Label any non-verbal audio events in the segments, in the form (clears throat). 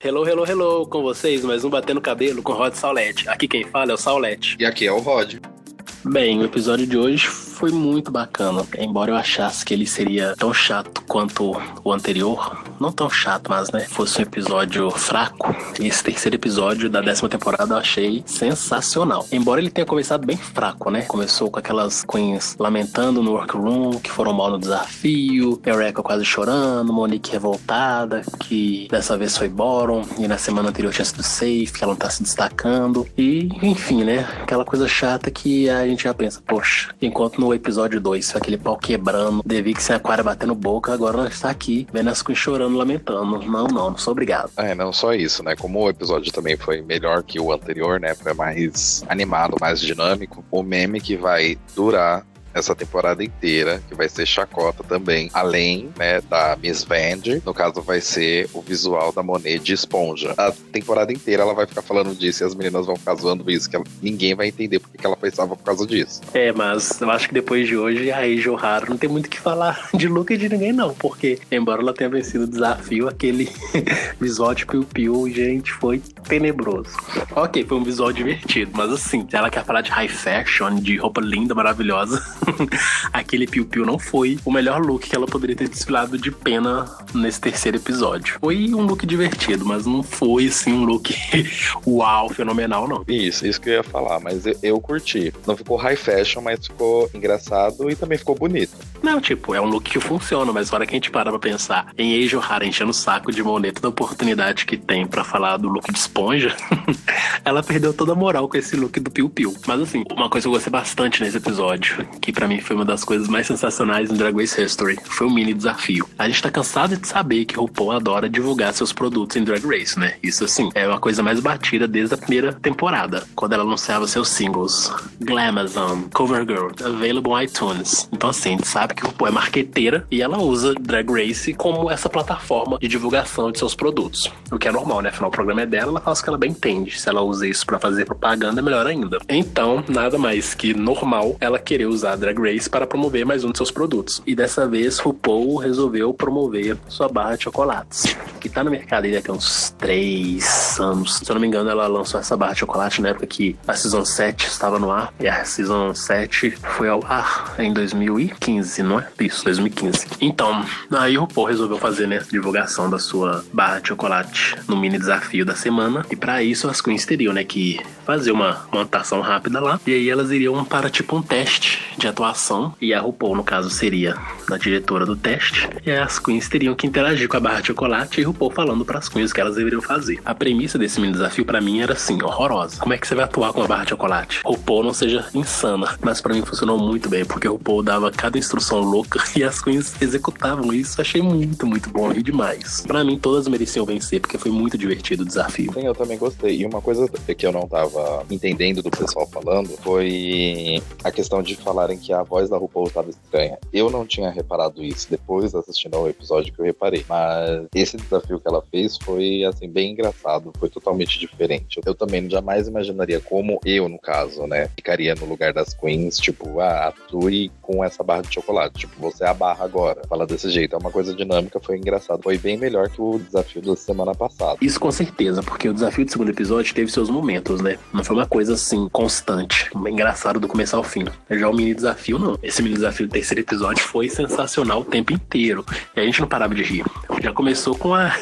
Hello, hello, hello, com vocês, mais um Batendo Cabelo com Rod Saulete. Aqui quem fala é o Saulete. E aqui é o Rod. Bem, o episódio de hoje foi muito bacana. Embora eu achasse que ele seria tão chato quanto o anterior, não tão chato, mas né, fosse um episódio fraco, esse terceiro episódio da décima temporada eu achei sensacional. Embora ele tenha começado bem fraco, né? Começou com aquelas queens lamentando no workroom, que foram mal no desafio, Eureka quase chorando, Monique revoltada, que dessa vez foi Boron, e na semana anterior tinha sido Safe, que ela não tá se destacando. E, enfim, né? Aquela coisa chata que a gente já pensa, poxa, enquanto no episódio 2 foi aquele pau quebrando, Devix sem aquário batendo boca, agora nós está aqui, vendo as queens chorando, lamentando. Não, não, não sou obrigado. É, não só isso, né? Como o episódio também foi melhor que o anterior, né? Foi mais animado, mais dinâmico. O meme que vai durar essa temporada inteira, que vai ser chacota também. Além, né, da Miss Vand, no caso vai ser o visual da Monet de esponja. A temporada inteira ela vai ficar falando disso e as meninas vão ficar zoando isso, que ela, ninguém vai entender porque que ela pensava por causa disso. É, mas eu acho que depois de hoje, a Eiji Ohara não tem muito o que falar (laughs) de Luca e de ninguém não, porque embora ela tenha vencido o desafio, aquele (laughs) visual de piu-piu, gente, foi tenebroso. Ok, foi um visual divertido, mas assim, ela quer falar de high fashion, de roupa linda, maravilhosa, (laughs) aquele piu-piu não foi o melhor look que ela poderia ter desfilado de pena nesse terceiro episódio. Foi um look divertido, mas não foi assim um look (laughs) uau, fenomenal, não. Isso, isso que eu ia falar, mas eu, eu curti. Não ficou high fashion, mas ficou engraçado e também ficou bonito. Não, tipo, é um look que funciona, mas na hora que a gente para pra pensar em Eiji Ohara enchendo o saco de Moneta da oportunidade que tem para falar do look de esponja, (laughs) ela perdeu toda a moral com esse look do Piu Piu. Mas assim, uma coisa que eu gostei bastante nesse episódio, que para mim foi uma das coisas mais sensacionais em Drag Race History, foi o mini desafio. A gente tá cansado de saber que RuPaul adora divulgar seus produtos em Drag Race, né? Isso assim, é uma coisa mais batida desde a primeira temporada, quando ela anunciava seus singles Glamazon, Covergirl, available on iTunes. Então assim, a gente sabe que RuPaul é marqueteira e ela usa Drag Race como essa plataforma de divulgação de seus produtos. O que é normal, né? Afinal, o programa é dela, ela faz o que ela bem entende. Se ela usa isso para fazer propaganda, é melhor ainda. Então, nada mais que normal ela querer usar Drag Race para promover mais um de seus produtos. E dessa vez, RuPaul resolveu promover sua barra de chocolates, que tá no mercado aí daqui a uns 3 anos. Se eu não me engano, ela lançou essa barra de chocolate na época que a Season 7 estava no ar. E a Season 7 foi ao ar em 2015, não é? Isso, 2015. Então, aí o RuPaul resolveu fazer, né, divulgação da sua barra de chocolate no mini desafio da semana. E para isso, as queens teriam, né, que fazer uma montação rápida lá. E aí elas iriam para, tipo, um teste de atuação. E a RuPaul, no caso, seria a diretora do teste. E as queens teriam que interagir com a barra de chocolate e RuPaul falando para as queens o que elas deveriam fazer. A premissa desse mini desafio para mim era assim, horrorosa. Como é que você vai atuar com a barra de chocolate? RuPaul não seja insana, mas para mim funcionou muito bem, porque RuPaul dava cada instrução louca (laughs) e as queens executavam isso. Achei muito, muito bom, e demais. Para mim todas mereciam vencer, porque foi muito divertido o desafio. Sim, eu também gostei. E uma coisa que eu não tava entendendo do pessoal falando foi a questão de falarem que a voz da RuPaul estava estranha. Eu não tinha reparado isso depois assistindo ao episódio que eu reparei. Mas esse desafio que ela fez foi, assim, bem engraçado. Foi totalmente diferente. Eu também jamais imaginaria como eu, no caso, né, ficaria no lugar das queens, tipo, ah, atue com essa barra de chocolate. Tipo, você é a barra agora. Fala desse jeito. É uma coisa dinâmica, foi engraçado. Foi bem melhor que o desafio da semana passada. Isso com certeza, porque o desafio do segundo episódio teve seus momentos, né? Não foi uma coisa assim, constante. Engraçado do começo ao fim. Já o mini desafio, não. Esse mini desafio do terceiro episódio foi sensacional o tempo inteiro. E a gente não parava de rir. Já começou com a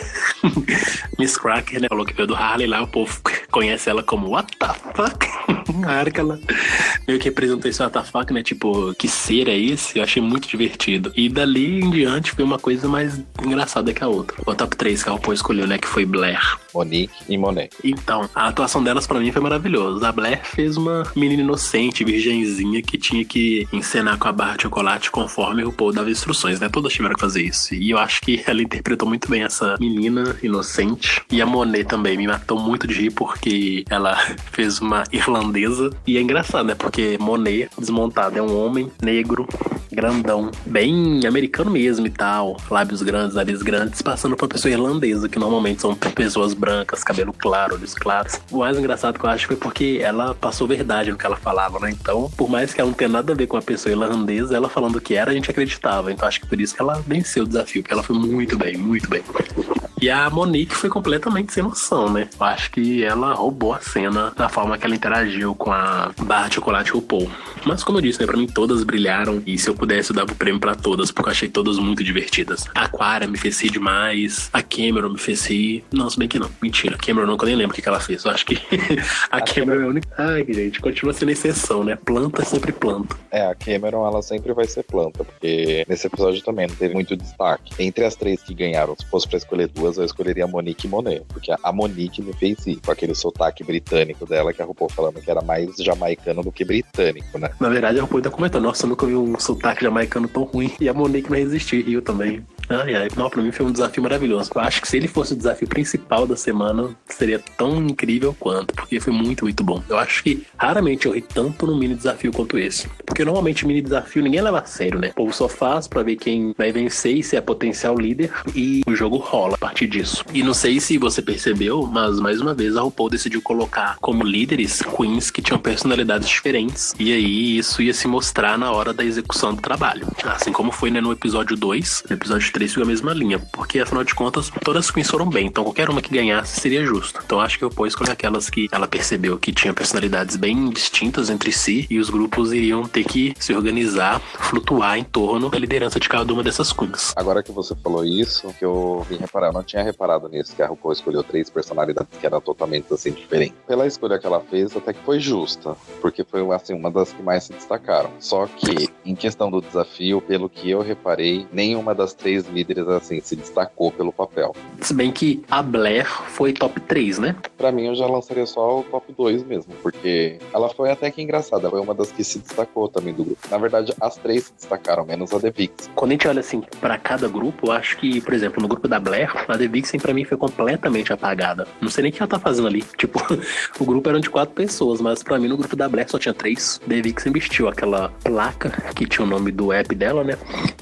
(laughs) Miss Cracker, né? Falou que veio do Harley lá, o povo conhece ela como What the fuck? (laughs) A hora que ela meio que representou esse fuck, né? Tipo, que ser é esse? Eu achei muito divertido. E dali em diante foi uma coisa mais engraçada que a outra. O top 3 que a RuPaul escolheu, né? Que foi Blair. Monique e Monet. Então, a atuação delas para mim foi maravilhosa. A Blair fez uma menina inocente, virgenzinha, que tinha que encenar com a barra de chocolate conforme o RuPaul dava instruções, né? Todas tiveram que fazer isso. E eu acho que ela interpretou muito bem essa menina inocente. E a Monet também me matou muito de rir porque ela (laughs) fez uma irlandesa. E é engraçado, né? Porque Monet, desmontada, é um homem negro, grandão, bem americano mesmo e tal. Lábios grandes, nariz grandes, passando pra pessoa irlandesa, que normalmente são pessoas brancas, cabelo claro, olhos claros. O mais engraçado que eu acho foi porque ela passou verdade no que ela falava, né? Então, por mais que ela não tenha nada a ver com a pessoa irlandesa, ela falando o que era, a gente acreditava. Então, acho que por isso que ela venceu o desafio, porque ela foi muito bem, muito bem. E a Monique foi completamente sem noção, né? Eu acho que ela roubou a cena da forma que ela interagiu com a barra de chocolate RuPaul. Mas como eu disse, né, pra mim todas brilharam e se eu pudesse eu dava o prêmio para todas, porque eu achei todas muito divertidas. A Aquara me fez rir demais, a Cameron me fez rir. Não, se bem que não, mentira. A Cameron eu nem lembro o que, que ela fez. Eu acho que (laughs) a, a Cameron é a única. Ai, gente, continua sendo exceção, né? Planta é sempre planta. É, a Cameron ela sempre vai ser planta, porque nesse episódio também não teve muito destaque. Entre as três que ganharam, se fosse pra escolher duas, eu escolheria Monique Monet, porque a Monique me fez rir com aquele sotaque britânico dela que a RuPaul falando que era mais jamaicano do que britânico, né? Na verdade, a RuPaul ainda comentou: Nossa, eu nunca vi um sotaque jamaicano tão ruim. E a Monique não resistiu, riu também. Ai, ai. Não, pra mim foi um desafio maravilhoso. Eu acho que se ele fosse o desafio principal da semana, seria tão incrível quanto, porque foi muito, muito bom. Eu acho que raramente eu ri tanto no mini desafio quanto esse. Porque normalmente mini desafio ninguém leva a sério, né? O povo só faz pra ver quem vai vencer e se é potencial líder e o jogo rola disso. E não sei se você percebeu, mas mais uma vez a RuPaul decidiu colocar como líderes queens que tinham personalidades diferentes. E aí isso ia se mostrar na hora da execução do trabalho. Assim como foi né, no episódio 2, no episódio 3 seguiu a mesma linha, porque afinal de contas todas as queens foram bem, então qualquer uma que ganhasse seria justo. Então acho que eu pôs escolher aquelas que ela percebeu que tinham personalidades bem distintas entre si e os grupos iriam ter que se organizar, flutuar em torno da liderança de cada uma dessas queens. Agora que você falou isso, que eu vim reparar, tinha reparado nisso, que a RuPaul escolheu três personalidades que eram totalmente assim diferentes. Pela escolha que ela fez, até que foi justa, porque foi assim uma das que mais se destacaram. Só que em questão do desafio, pelo que eu reparei, nenhuma das três líderes assim se destacou pelo papel. Se bem que a Blair foi top 3, né? Para mim eu já lançaria só o top 2 mesmo, porque ela foi até que engraçada, foi uma das que se destacou também do grupo. Na verdade, as três se destacaram, menos a The Vixen. Quando a gente olha assim para cada grupo, eu acho que, por exemplo, no grupo da Blair, a The Vixen para mim foi completamente apagada. Não sei nem o que ela tá fazendo ali. Tipo, (laughs) o grupo era de quatro pessoas, mas para mim no grupo da Blair só tinha três. The Vixen vestiu aquela placa que tinha o nome do app dela, né?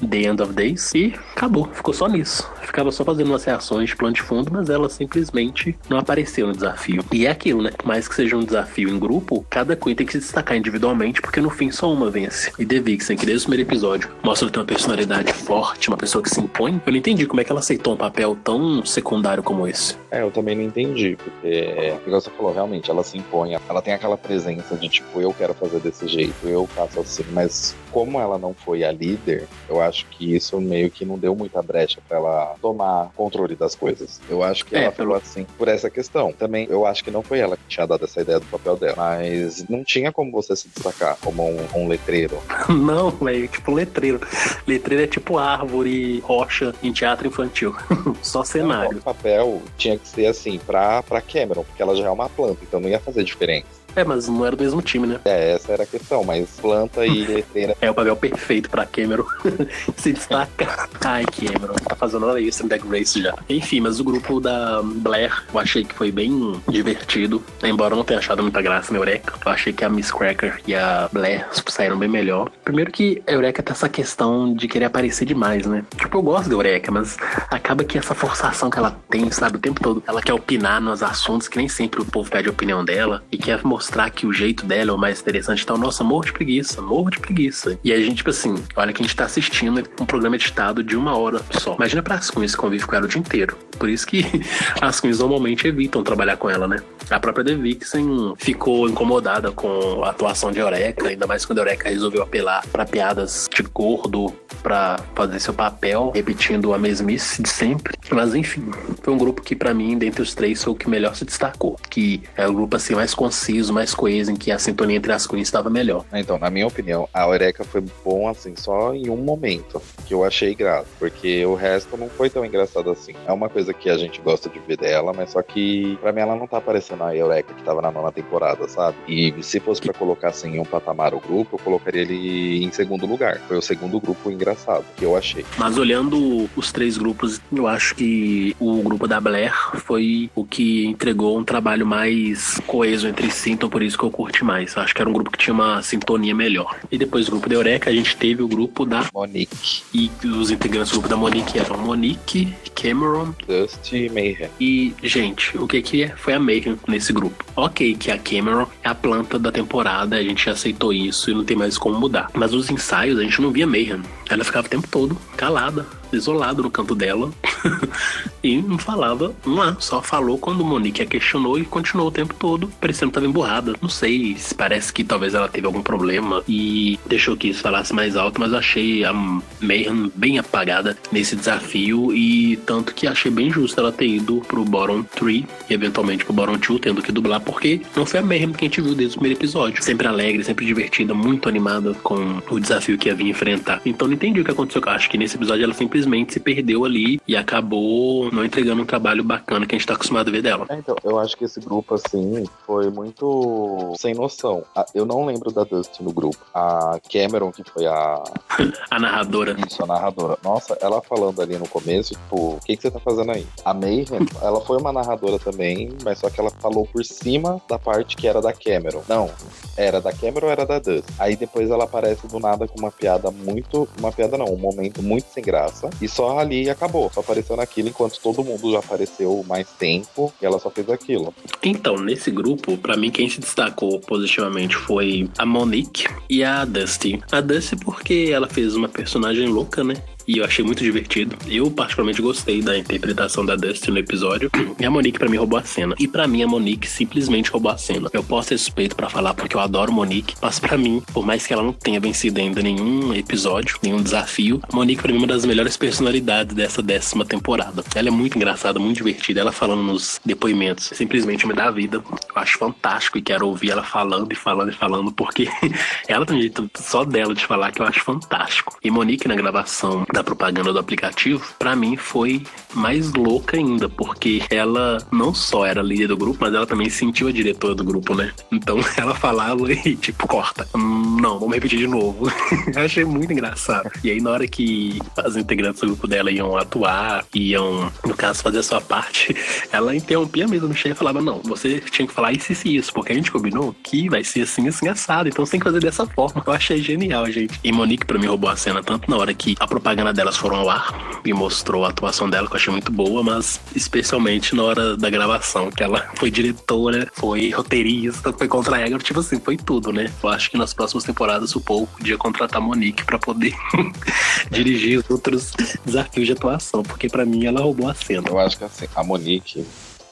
The End of Days e acabou ficou só nisso. Ficava só fazendo umas reações de plano de fundo, mas ela simplesmente não apareceu no desafio. E é aquilo, né? Mais que seja um desafio em grupo, cada Queen tem que se destacar individualmente, porque no fim só uma vence. E The Vixen, que desde o primeiro episódio mostra ter uma personalidade forte, uma pessoa que se impõe, eu não entendi como é que ela aceitou um papel tão secundário como esse. É, eu também não entendi, porque, igual você falou, realmente, ela se impõe, ela tem aquela presença de tipo, eu quero fazer desse jeito, eu faço assim, mas como ela não foi a líder, eu acho que isso meio que não deu muita brecha para ela tomar controle das coisas. Eu acho que é, ela pelo... falou assim por essa questão. Também eu acho que não foi ela que tinha dado essa ideia do papel dela, mas não tinha como você se destacar como um, um letreiro. (laughs) não, velho, tipo letreiro. Letreiro é tipo árvore, rocha em teatro infantil. (laughs) Só cenário. Não, o papel tinha que ser assim pra Cameron, porque ela já é uma planta, então não ia fazer diferença. É, mas não era do mesmo time, né? É, essa era a questão, mas planta e (laughs) letreira. É o papel perfeito pra Cameron (laughs) se destaca. Ai, Cameron, tá fazendo hora isso em Drag Race já. Enfim, mas o grupo da Blair, eu achei que foi bem divertido. Embora eu não tenha achado muita graça na Eureka. Eu achei que a Miss Cracker e a Blair saíram bem melhor. Primeiro que a Eureka tem essa questão de querer aparecer demais, né? Tipo, eu gosto da Eureka, mas acaba que essa forçação que ela tem, sabe, o tempo todo. Ela quer opinar nos assuntos que nem sempre o povo pede a opinião dela e quer mostrar mostrar que o jeito dela é o mais interessante então, nossa, morro de preguiça, morro de preguiça. E a gente, tipo assim, olha que a gente tá assistindo um programa editado de uma hora só. Imagina para as queens que convivem com ela o dia inteiro. Por isso que (laughs) as queens normalmente evitam trabalhar com ela, né? A própria The Vixen ficou incomodada com a atuação de Eureka, ainda mais quando Eureka resolveu apelar para piadas de gordo para fazer seu papel, repetindo a mesmice de sempre. Mas enfim, foi um grupo que para mim, dentre os três, foi o que melhor se destacou. Que é o grupo assim mais conciso, mais coeso, em que a sintonia entre as queens estava melhor. Então, na minha opinião, a Eureka foi bom assim só em um momento, que eu achei grato, porque o resto não foi tão engraçado assim. É uma coisa que a gente gosta de ver dela, mas só que para mim ela não tá parecendo a Eureka que tava na nona temporada, sabe? E se fosse para colocar assim em um patamar o grupo, eu colocaria ele em segundo lugar. Foi o segundo grupo engraçado que eu achei. Mas olhando os três grupos, eu acho que o grupo da Blair foi o que entregou um trabalho mais coeso entre si, então por isso que eu curti mais. Acho que era um grupo que tinha uma sintonia melhor. E depois do grupo da Eureka, a gente teve o grupo da Monique. E os integrantes do grupo da Monique eram Monique, Cameron, Dusty e Mayhem. E, gente, o que que é? foi a Mayhem nesse grupo? Ok, que a Cameron é a planta da temporada, a gente aceitou isso e não tem mais como mudar. Mas os ensaios, a gente não via Mayhem. Ela ficava o tempo todo calada, isolado no canto dela (laughs) e não falava, é, só falou quando Monique a questionou e continuou o tempo todo, parecendo que tava emburrada. Não sei se parece que talvez ela teve algum problema e deixou que isso falasse mais alto, mas achei a Mayhem bem apagada nesse desafio e tanto que achei bem justo ela ter ido pro Bottom 3 e eventualmente pro Bottom 2, tendo que dublar, porque não foi a Mayhem que a gente viu desde o primeiro episódio. Sempre alegre, sempre divertida, muito animada com o desafio que ia vir enfrentar. Então não entendi o que aconteceu. Eu acho que nesse episódio ela simplesmente se perdeu ali e acabou não entregando um trabalho bacana que a gente tá acostumado a ver dela. É, então, eu acho que esse grupo, assim, foi muito sem noção. Eu não lembro da Dusty no grupo. A Cameron, que foi a. (laughs) a narradora. Isso, a narradora. Nossa, ela falando ali no começo, tipo, o que, que você tá fazendo aí? A Mayhem, ela foi uma narradora também, mas só que ela falou por cima da parte que era da Cameron. Não, era da Cameron ou era da Dusty? Aí depois ela aparece do nada com uma piada muito. Uma piada não, um momento muito sem graça. E só ali acabou. Só apareceu naquilo enquanto todo mundo já apareceu mais tempo e ela só fez aquilo. Então, nesse grupo, para mim, quem se destacou positivamente foi a Monique e a Dusty. A Dusty porque ela fez uma personagem louca, né? E eu achei muito divertido. Eu particularmente gostei da interpretação da Dusty no episódio. (clears throat) E a Monique para mim roubou a cena. E para mim a Monique simplesmente roubou a cena. Eu posso ser suspeito para falar porque eu adoro Monique, mas para mim, por mais que ela não tenha vencido ainda nenhum episódio, nenhum desafio, a Monique para mim é uma das melhores personalidades dessa décima temporada. Ela é muito engraçada, muito divertida. Ela falando nos depoimentos simplesmente me dá vida. Eu acho fantástico e quero ouvir ela falando e falando e falando porque (laughs) ela tem um jeito só dela de falar que eu acho fantástico. E Monique na gravação da propaganda do aplicativo, para mim foi mais louca ainda, porque ela não só era líder do grupo, mas ela também sentiu a diretora do grupo, né? Então (laughs) ela falava e tipo, corta. Não, vamos repetir de novo. (laughs) Achei muito engraçado. E aí, na hora que as integrantes do grupo dela iam atuar, iam, no caso, fazer a sua parte, (laughs) ela interrompia mesmo no cheio e falava: Não, você tinha que falar isso e isso, porque a gente combinou que vai ser assim, assim, assado. Então você tem que fazer dessa forma. Eu achei genial, gente. E Monique, pra mim, roubou a cena tanto na hora que a propaganda propaganda delas foram ao ar e mostrou a atuação dela, que eu achei muito boa, mas especialmente na hora da gravação, que ela foi diretora, foi roteirista, foi contra a tipo assim, foi tudo, né? Eu acho que nas próximas temporadas o Paul podia contratar a Monique para poder (laughs) dirigir os outros desafios de atuação, porque para mim ela roubou a cena. Eu acho que assim, a Monique,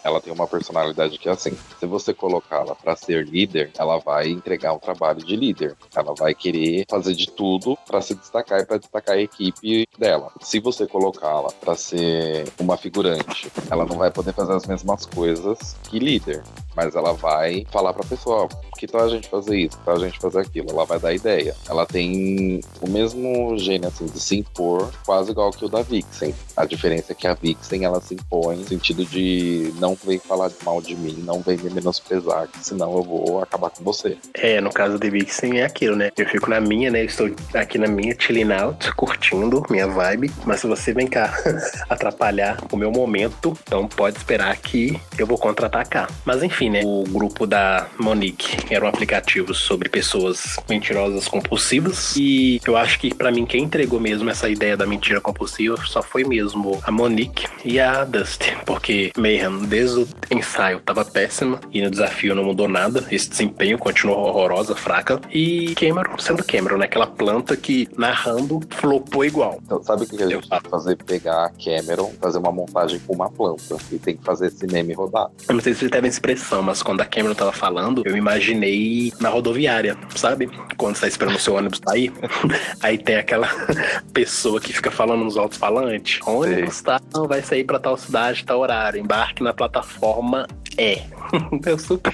ela tem uma personalidade que é assim: se você colocá-la para ser líder, ela vai entregar um trabalho de líder. Ela vai querer fazer de tudo para se destacar e para destacar a equipe dela. Se você colocá-la para ser uma figurante, ela não vai poder fazer as mesmas coisas que líder mas ela vai falar pra pessoa, que tal a gente fazer isso, que tal a gente fazer aquilo, ela vai dar ideia. Ela tem o mesmo gênio, assim, de se impor, quase igual que o da Vixen. A diferença é que a Vixen, ela se impõe no sentido de não vem falar mal de mim, não vem me menosprezar, senão eu vou acabar com você. É, no caso da Vixen é aquilo, né? Eu fico na minha, né? Eu estou aqui na minha chilling out, curtindo minha vibe, mas se você vem cá (laughs) atrapalhar o meu momento, então pode esperar que eu vou contra-atacar. Mas enfim, enfim, né? O grupo da Monique era um aplicativo sobre pessoas mentirosas compulsivas. E eu acho que para mim quem entregou mesmo essa ideia da mentira compulsiva só foi mesmo a Monique e a Dusty. Porque Mayhem, desde o ensaio, tava péssima e no desafio não mudou nada. Esse desempenho continuou horrorosa, fraca. E Cameron sendo Cameron, né? Aquela planta que narrando flopou igual. Então, sabe o que a gente tem que fazer? Pegar a Cameron, fazer uma montagem com uma planta. E tem que fazer esse meme rodar. Eu não sei se você teve essa mas quando a Cameron tava falando, eu imaginei na rodoviária, sabe? Quando você tá esperando o seu ônibus sair, (laughs) aí tem aquela (laughs) pessoa que fica falando nos alto-falantes. Ônibus tá, vai sair pra tal cidade, tal horário. Embarque na plataforma E. (laughs) eu super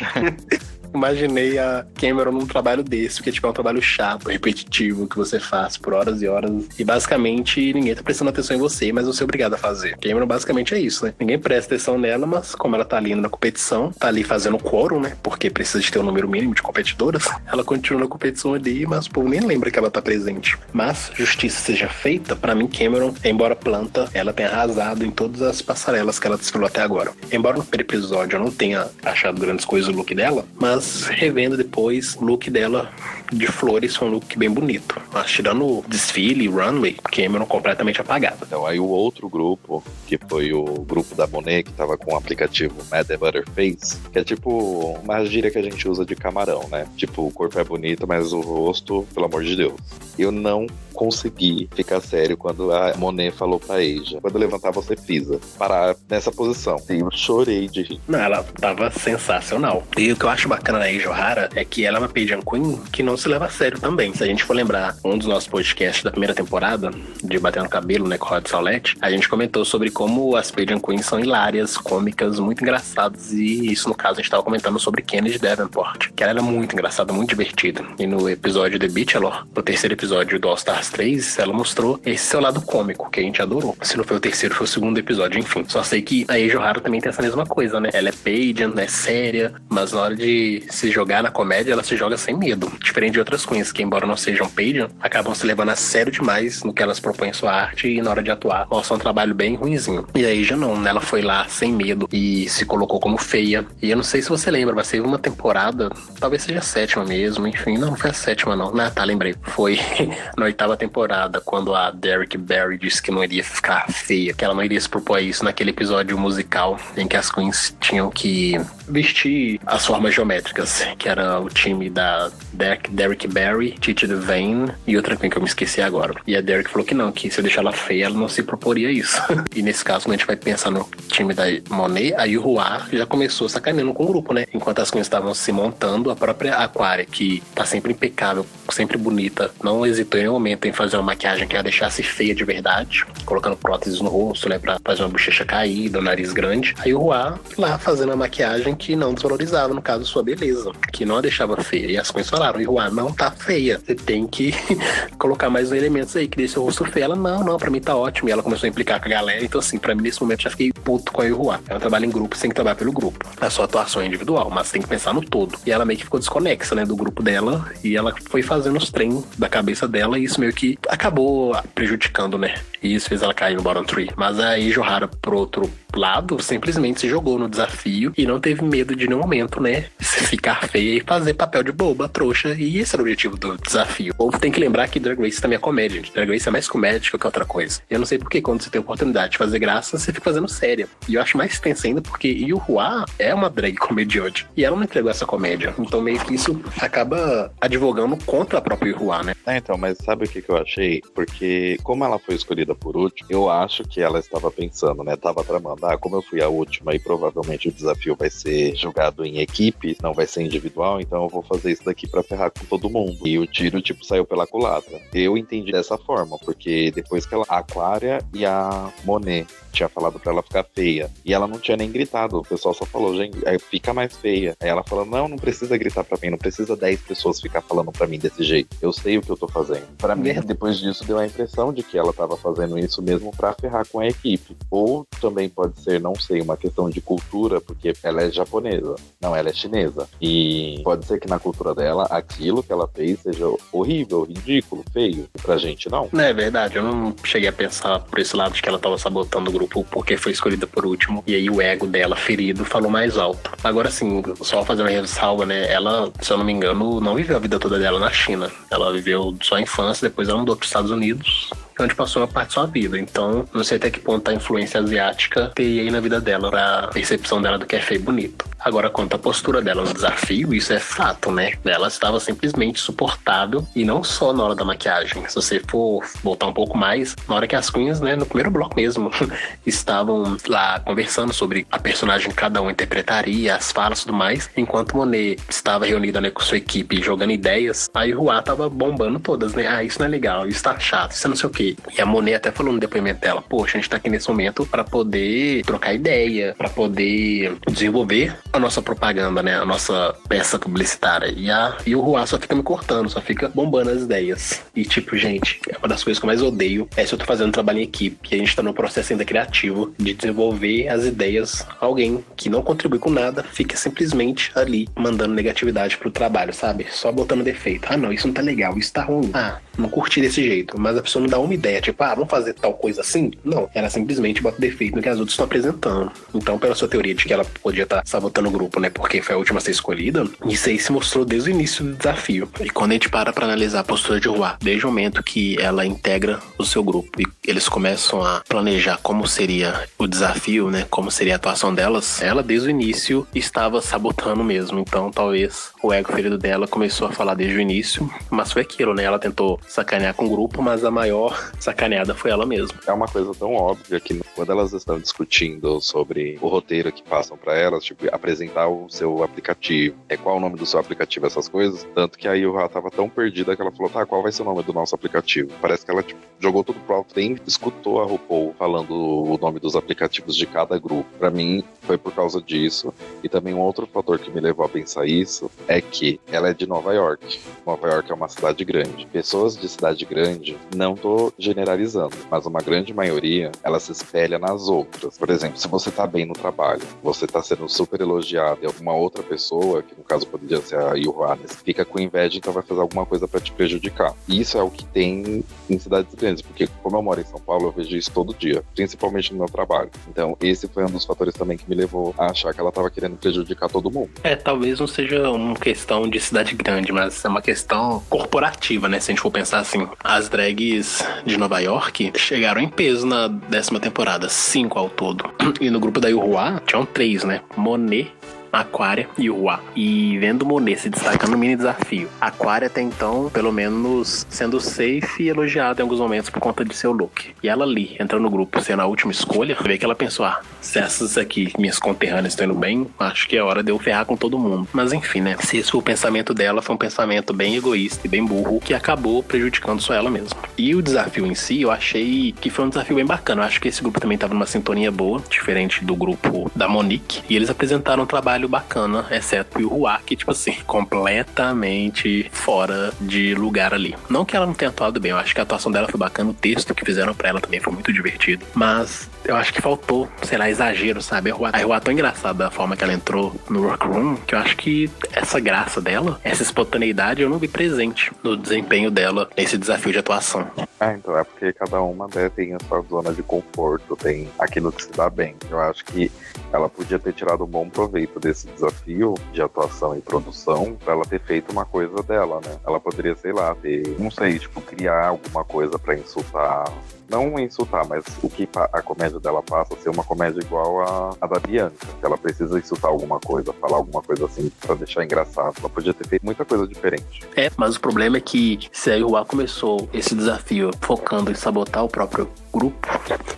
imaginei a Cameron num trabalho desse, porque tipo, é um trabalho chato, repetitivo, que você faz por horas e horas. E basicamente ninguém tá prestando atenção em você, mas você é obrigado a fazer. Cameron basicamente é isso, né? Ninguém presta atenção nela, mas como ela tá ali na competição, tá ali fazendo quórum, né? Porque precisa de ter um número mínimo de competidoras. (laughs) Ela continua na competição ali, mas o povo nem lembra que ela tá presente. Mas, justiça seja feita, para mim, Cameron, embora planta, ela tem arrasado em todas as passarelas que ela desfilou até agora. Embora no primeiro episódio eu não tenha achado grandes coisas no look dela, mas mas revendo depois, o look dela de flores foi um look bem bonito. Mas tirando o desfile, runway, Cameron completamente apagado. Então, aí o outro grupo, que foi o grupo da Monet, que tava com o aplicativo Mad Butterface, que é tipo uma gíria que a gente usa de camarão, né? Tipo, o corpo é bonito, mas o rosto, pelo amor de Deus. Eu não consegui ficar sério quando a Monet falou pra Asia. Quando levantar, você pisa. Parar nessa posição. E eu chorei de rir. Não, ela tava sensacional. E o que eu acho bacana da Asia O'Hara é que ela é uma Pageant Queen que não se leva a sério também. Se a gente for lembrar um dos nossos podcasts da primeira temporada, de Bater no Cabelo, né, com Rod Saulette, a gente comentou sobre como as Pageant Queens são hilárias, cômicas, muito engraçadas. E isso, no caso, a gente tava comentando sobre Kennedy Davenport, que ela era muito engraçada, muito divertida. E no episódio The Bachelor, no terceiro episódio do All Stars 3, ela mostrou esse seu lado cômico, que a gente adorou. Se não foi o terceiro, foi o segundo episódio, enfim. Só sei que a Eiji Ohara também tem essa mesma coisa, né? Ela é pageant, é séria, mas na hora de se jogar na comédia, ela se joga sem medo. Diferente de outras queens, que embora não sejam pageant, acabam se levando a sério demais no que elas propõem sua arte e na hora de atuar, mostram um trabalho bem ruinzinho. E aí já não, né? Ela foi lá sem medo e se colocou como feia. E eu não sei se você lembra, mas teve uma temporada, talvez seja a sétima mesmo, enfim, não, não foi a sétima não. Ah, tá, lembrei. Foi (laughs) na oitava temporada, quando a Derek Barry disse que não iria ficar feia, que ela não iria se propor a isso naquele episódio musical em que as queens tinham que vestir as formas geométricas, que era o time da Derek, Derek Barry, Titi Devane e outra que eu me esqueci agora. E a Derek falou que não, que se eu deixar ela feia, ela não se proporia isso. (laughs) e nesse caso, quando a gente vai pensar no time da Monet, a Yuhua já começou sacaneando com o grupo, né? Enquanto as queens estavam se montando, a própria Aquaria, que tá sempre impecável, sempre bonita, não hesitou em nenhum momento em fazer uma maquiagem que a deixasse feia de verdade, colocando próteses no rosto, né? Pra fazer uma bochecha caída, o nariz grande. A Yuhua lá fazendo a maquiagem que não desvalorizava, no caso, sua beleza, que não a deixava feia. E as coisas falaram, Não tá feia, você tem que (laughs) colocar mais elementos aí, que deixa seu rosto feio. Ela, não, não, pra mim tá ótimo. E ela começou a implicar com a galera, então assim, pra mim nesse momento já fiquei puto com a Iruá. É um trabalho em grupo, você tem que trabalhar pelo grupo. A sua atuação é individual, mas tem que pensar no todo. E ela meio que ficou desconexa, né, do grupo dela, e ela foi fazendo os trem da cabeça dela, e isso meio que acabou prejudicando, né? E isso fez ela cair no bottom tree. Mas aí Johara, por outro lado, simplesmente se jogou no desafio e não teve medo de nenhum momento, né? Se ficar feia e fazer papel de boba, trouxa. E esse era o objetivo do desafio. Ou tem que lembrar que Drag Race também é comédia, gente. Drag Race é mais comédia que outra coisa. Eu não sei porque quando você tem oportunidade de fazer graça, você fica fazendo séria. E eu acho mais tenso ainda porque Yuhua é uma drag comediante. E ela não entregou essa comédia. Então meio que isso acaba advogando contra a própria Yuhua, né? É, então, mas sabe o que, que eu achei? Porque como ela foi escolhida por último, eu acho que ela estava pensando, né? Tava tramando, ah, como eu fui a última e provavelmente o desafio vai ser jogado em equipe, não vai ser individual, então eu vou fazer isso daqui para ferrar com todo mundo. E o tiro, tipo, saiu pela culatra. Eu entendi dessa forma, porque depois que ela. A Aquária e a Monet tinha falado para ela ficar feia. E ela não tinha nem gritado. O pessoal só falou, gente, fica mais feia. Aí ela falou: não, não precisa gritar pra mim, não precisa 10 pessoas ficar falando pra mim desse jeito. Eu sei o que eu tô fazendo. Pra mim, depois disso, deu a impressão de que ela tava fazendo isso mesmo pra ferrar com a equipe. Ou também pode ser, não sei, uma questão de cultura, porque ela é japonesa. Não, ela é chinesa. E pode ser que na cultura dela, aquilo que ela fez seja horrível, ridículo, feio. Pra gente, não. É verdade, eu não cheguei a pensar por esse lado de que ela tava sabotando o grupo porque foi escolhida por último. E aí o ego dela, ferido, falou mais alto. Agora sim, só fazer uma ressalva, né? Ela, se eu não me engano, não viveu a vida toda dela na China. Ela viveu só a infância, depois ela mudou para os Estados Unidos onde passou uma parte da sua vida. Então, não sei até que ponto a influência asiática teria aí na vida dela, pra percepção dela do que é feio e bonito. Agora, quanto à postura dela no desafio, isso é fato, né? Ela estava simplesmente suportável e não só na hora da maquiagem. Se você for voltar um pouco mais, na hora que as queens, né, no primeiro bloco mesmo, (laughs) estavam lá conversando sobre a personagem que cada um interpretaria, as falas e tudo mais, enquanto Monet estava reunida né, com sua equipe jogando ideias, aí Rua tava bombando todas, né? Ah, isso não é legal, isso tá chato, isso é não sei o quê. E a Monet até falou no depoimento dela, poxa, a gente tá aqui nesse momento para poder trocar ideia, para poder desenvolver a nossa propaganda, né? A nossa peça publicitária. E, a, e o Rua só fica me cortando, só fica bombando as ideias. E tipo, gente, é uma das coisas que eu mais odeio é se eu tô fazendo trabalho em equipe, que a gente tá no processo ainda criativo de desenvolver as ideias. Alguém que não contribui com nada fica simplesmente ali mandando negatividade pro trabalho, sabe? Só botando defeito. Ah, não, isso não tá legal, isso tá ruim. Ah, não curti desse jeito. Mas a pessoa não dá uma ideia, tipo, ah, vamos fazer tal coisa assim? Não. Ela simplesmente bota defeito no que as outras estão apresentando. Então, pela sua teoria de que ela podia estar tá sabotando no grupo, né? Porque foi a última a ser escolhida. Isso aí se mostrou desde o início do desafio. E quando a gente para pra analisar a postura de Rua, desde o momento que ela integra o seu grupo e eles começam a planejar como seria o desafio, né? Como seria a atuação delas, ela desde o início estava sabotando mesmo. Então talvez o ego ferido dela começou a falar desde o início, mas foi aquilo, né? Ela tentou sacanear com o grupo, mas a maior (laughs) sacaneada foi ela mesma. É uma coisa tão óbvia que quando elas estão discutindo sobre o roteiro que passam para elas, tipo, apresentar o seu aplicativo, é qual o nome do seu aplicativo, essas coisas, tanto que aí ela tava tão perdida que ela falou, tá, qual vai ser o nome do nosso aplicativo? Parece que ela tipo, jogou tudo pro alto, nem escutou a RuPaul falando o nome dos aplicativos de cada grupo. Para mim, foi por causa disso. E também um outro fator que me levou a pensar isso é que ela é de Nova York. Nova York é uma cidade grande. Pessoas de cidade grande, não tô generalizando, mas uma grande maioria, ela se espelha nas outras. Por exemplo, se você tá bem no trabalho, você tá sendo super elogiado e alguma outra pessoa, que no caso poderia ser a Johannes, fica com inveja, então vai fazer alguma coisa para te prejudicar. E isso é o que tem em cidades grandes, porque como eu moro em São Paulo, eu vejo isso todo dia, principalmente no meu trabalho. Então, esse foi um dos fatores também que me levou a achar que ela tava querendo prejudicar todo mundo. É, talvez não seja uma questão de cidade grande, mas é uma questão corporativa, né? Se a gente for pensar assim, as drags de Nova York chegaram em peso na décima temporada, cinco ao todo. E no grupo da Yuhua tinham três, né? Monet, Aquária e Rua. E vendo Monet se destacando no mini desafio. Aquária até então, pelo menos, sendo safe e elogiada em alguns momentos por conta de seu look. E ela ali, entrando no grupo, sendo a última escolha, vê que ela pensou: ah, se essas aqui, minhas conterrâneas, estão indo bem, acho que é hora de eu ferrar com todo mundo. Mas enfim, né? Se esse foi o pensamento dela, foi um pensamento bem egoísta e bem burro, que acabou prejudicando só ela mesma. E o desafio em si, eu achei que foi um desafio bem bacana. Eu acho que esse grupo também tava numa sintonia boa, diferente do grupo da Monique. E eles apresentaram um trabalho bacana, exceto o Rua, que, tipo assim, (laughs) completamente fora de lugar ali. Não que ela não tenha atuado bem, eu acho que a atuação dela foi bacana, o texto que fizeram para ela também foi muito divertido. Mas eu acho que faltou, sei lá, exagero, sabe? A Rua, a Rua tão engraçada da forma que ela entrou no workroom, que eu acho que essa graça dela, essa espontaneidade, eu não vi presente no desempenho dela nesse desafio de atuação. Ah, então é porque cada uma né, tem a sua zona de conforto, tem aquilo que se dá bem. Eu acho que ela podia ter tirado um bom proveito desse desafio de atuação e produção para ela ter feito uma coisa dela, né? Ela poderia, sei lá, ter, não sei, tipo, criar alguma coisa para insultar não insultar, mas o que a comédia dela passa a ser uma comédia igual a, a da Bianca. Ela precisa insultar alguma coisa, falar alguma coisa assim pra deixar engraçado. Ela podia ter feito muita coisa diferente. É, mas o problema é que se a Iruá começou esse desafio focando em sabotar o próprio grupo,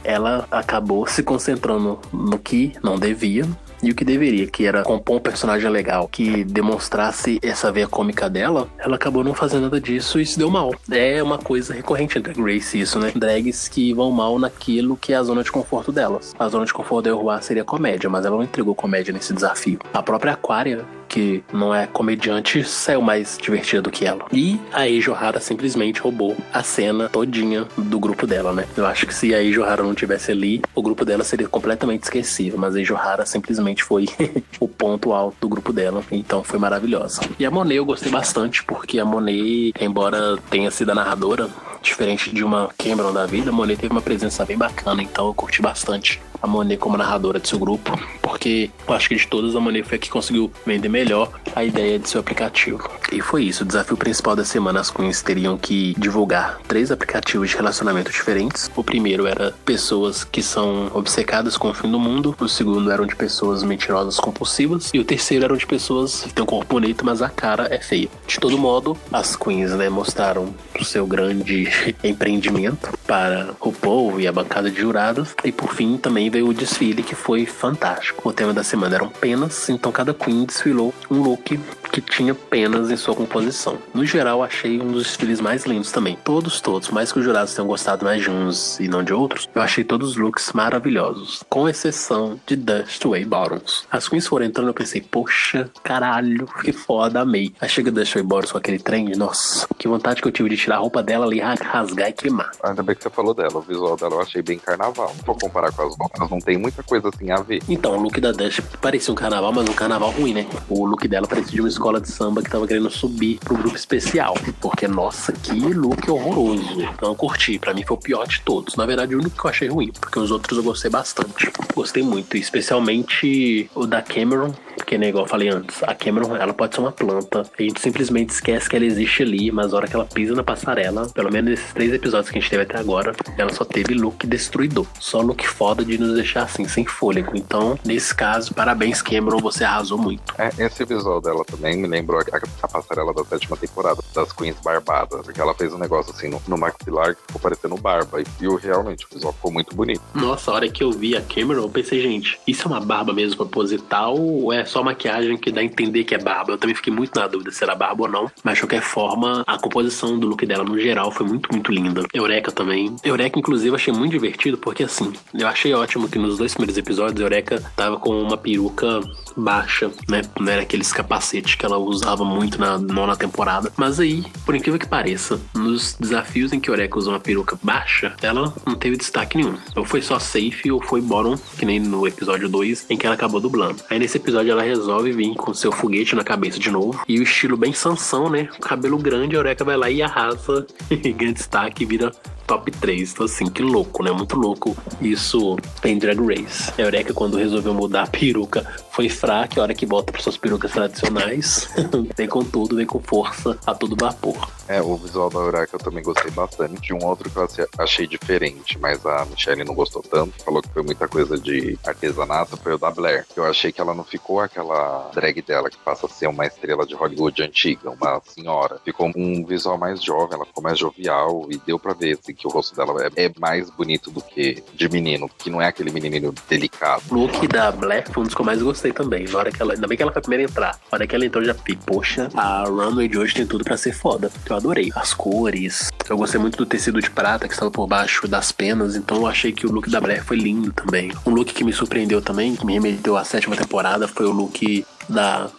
ela acabou se concentrando no que não devia e o que deveria, que era compor um personagem legal que demonstrasse essa veia cômica dela, ela acabou não fazendo nada disso e se deu mal. É uma coisa recorrente em Drag Race isso, né? Drags que vão mal naquilo que é a zona de conforto delas. A zona de conforto da Eruá seria comédia, mas ela não entregou comédia nesse desafio. A própria Aquária que não é comediante, saiu mais divertida do que ela. E a Eijo Hara simplesmente roubou a cena todinha do grupo dela, né? Eu acho que se a Eijo Hara não tivesse ali, o grupo dela seria completamente esquecível, mas a Eijo Hara simplesmente foi (laughs) o ponto alto do grupo dela, então foi maravilhosa. E a Monet eu gostei bastante, porque a Monet, embora tenha sido a narradora, diferente de uma Cameron da vida, a Monet teve uma presença bem bacana, então eu curti bastante a Monet como narradora de seu grupo, porque eu acho que de todas a Monet foi a que conseguiu vender melhor a ideia de seu aplicativo. E foi isso, o desafio principal da semana as queens teriam que divulgar três aplicativos de relacionamento diferentes. O primeiro era pessoas que são obcecadas com o fim do mundo, o segundo eram de pessoas mentirosas compulsivas e o terceiro eram de pessoas que têm um corpo bonito, mas a cara é feia. De todo modo, as queens né, mostraram o seu grande (laughs) empreendimento para o povo e a bancada de jurados e por fim também veio o desfile que foi fantástico. O tema da semana eram penas, então cada queen desfilou um look que tinha penas em sua composição. No geral, achei um dos desfiles mais lindos também. Todos, todos, mais que os jurados tenham gostado mais de uns e não de outros, eu achei todos os looks maravilhosos, com exceção de Dust Way Bottoms. As queens foram entrando, eu pensei, poxa, caralho, que foda, amei. Aí chega Dust Way Bottoms com aquele trem, nossa, que vontade que eu tive de tirar a roupa dela ali, rasgar e queimar. Ainda bem que você falou dela, o visual dela eu achei bem carnaval. Se for comparar com as outras, não tem muita coisa assim a ver. Então, o look da Dust parecia um carnaval, mas um carnaval ruim, né? O look dela parecia de uma escola de samba que tava querendo subir pro grupo especial. Porque, nossa, que look horroroso. Então eu curti. Pra mim foi o pior de todos. Na verdade, o único que eu achei ruim, porque os outros eu gostei bastante. Gostei muito, especialmente o da Cameron, Porque, né, igual eu falei antes, a Cameron, ela pode ser uma planta. A gente simplesmente esquece que ela existe ali, mas a hora que ela pisa na passarela, pelo menos nesses três episódios que a gente teve até agora, ela só teve look destruidor. Só look foda de nos deixar assim, sem fôlego. Então, nesse caso, parabéns, Cameron, você arrasou muito. É, esse visual dela também me lembrou a, a, passarela da sétima temporada, das Queens Barbadas, porque ela fez um negócio assim no, no maxilar que ficou parecendo barba. E, e realmente, o visual ficou muito bonito. Nossa, a hora que eu vi a Cameron, eu pensei, gente, isso é uma barba mesmo proposital ou é só maquiagem que dá a entender que é barba? Eu também fiquei muito na dúvida se era barba ou não, mas de qualquer forma, a composição do look dela no geral foi muito, muito linda. Eureka também. Eureka, inclusive, achei muito divertido porque, assim, eu achei ótimo que nos dois primeiros episódios, Eureka tava com uma peruca baixa, né? Não era aqueles capacetes que ela usava muito na nona temporada. Mas aí, por incrível que pareça, nos desafios em que Eureka usa uma peruca baixa, ela não teve destaque nenhum. Ou foi só safe ou foi bottom, que nem no episódio 2, em que ela acabou dublando. Aí nesse episódio ela resolve vir com seu foguete na cabeça de novo. E o estilo bem Sansão, né? Cabelo grande, a Eureka vai lá e arrasa, (laughs) ganha destaque e vira top 3. Então, assim, que louco, né? Muito louco isso em Drag Race. A Eureka, quando resolveu mudar a peruca, foi fraca. A hora que volta para suas perucas tradicionais, (laughs) vem com tudo, vem com força a todo vapor. É, o visual da Eureka eu também gostei bastante. Um outro que eu achei diferente, mas a Michelle não gostou tanto, falou que foi muita coisa de artesanato, foi o da Blair. Eu achei que ela não ficou aquela drag dela que passa a ser uma estrela de Hollywood antiga, uma senhora. Ficou um visual mais jovem, ela ficou mais jovial e deu pra ver assim, que o rosto dela é, é mais bonito do que de menino, que não é aquele menininho delicado. O look da Blair foi um dos que eu mais gostei também. Na hora que ela, ainda bem que ela foi a primeira a entrar. Na hora que ela entrou, eu já fiquei, poxa, a runway de hoje tem tudo pra ser foda. Eu adorei. As cores. Eu gostei muito do tecido de prata que estava por baixo das penas, então eu achei que o look da Blair foi lindo também. Um look que me surpreendeu também, que me remeteu à sétima temporada, foi o look da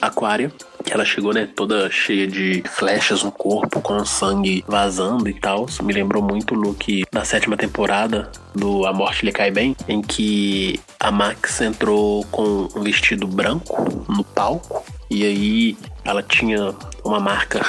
Aquária, que ela chegou, né, toda cheia de flechas no corpo, com sangue vazando e tal. Me lembrou muito o look da sétima temporada do A Morte Lhe Cai Bem, em que a Max entrou com um vestido branco no palco e aí ela tinha uma marca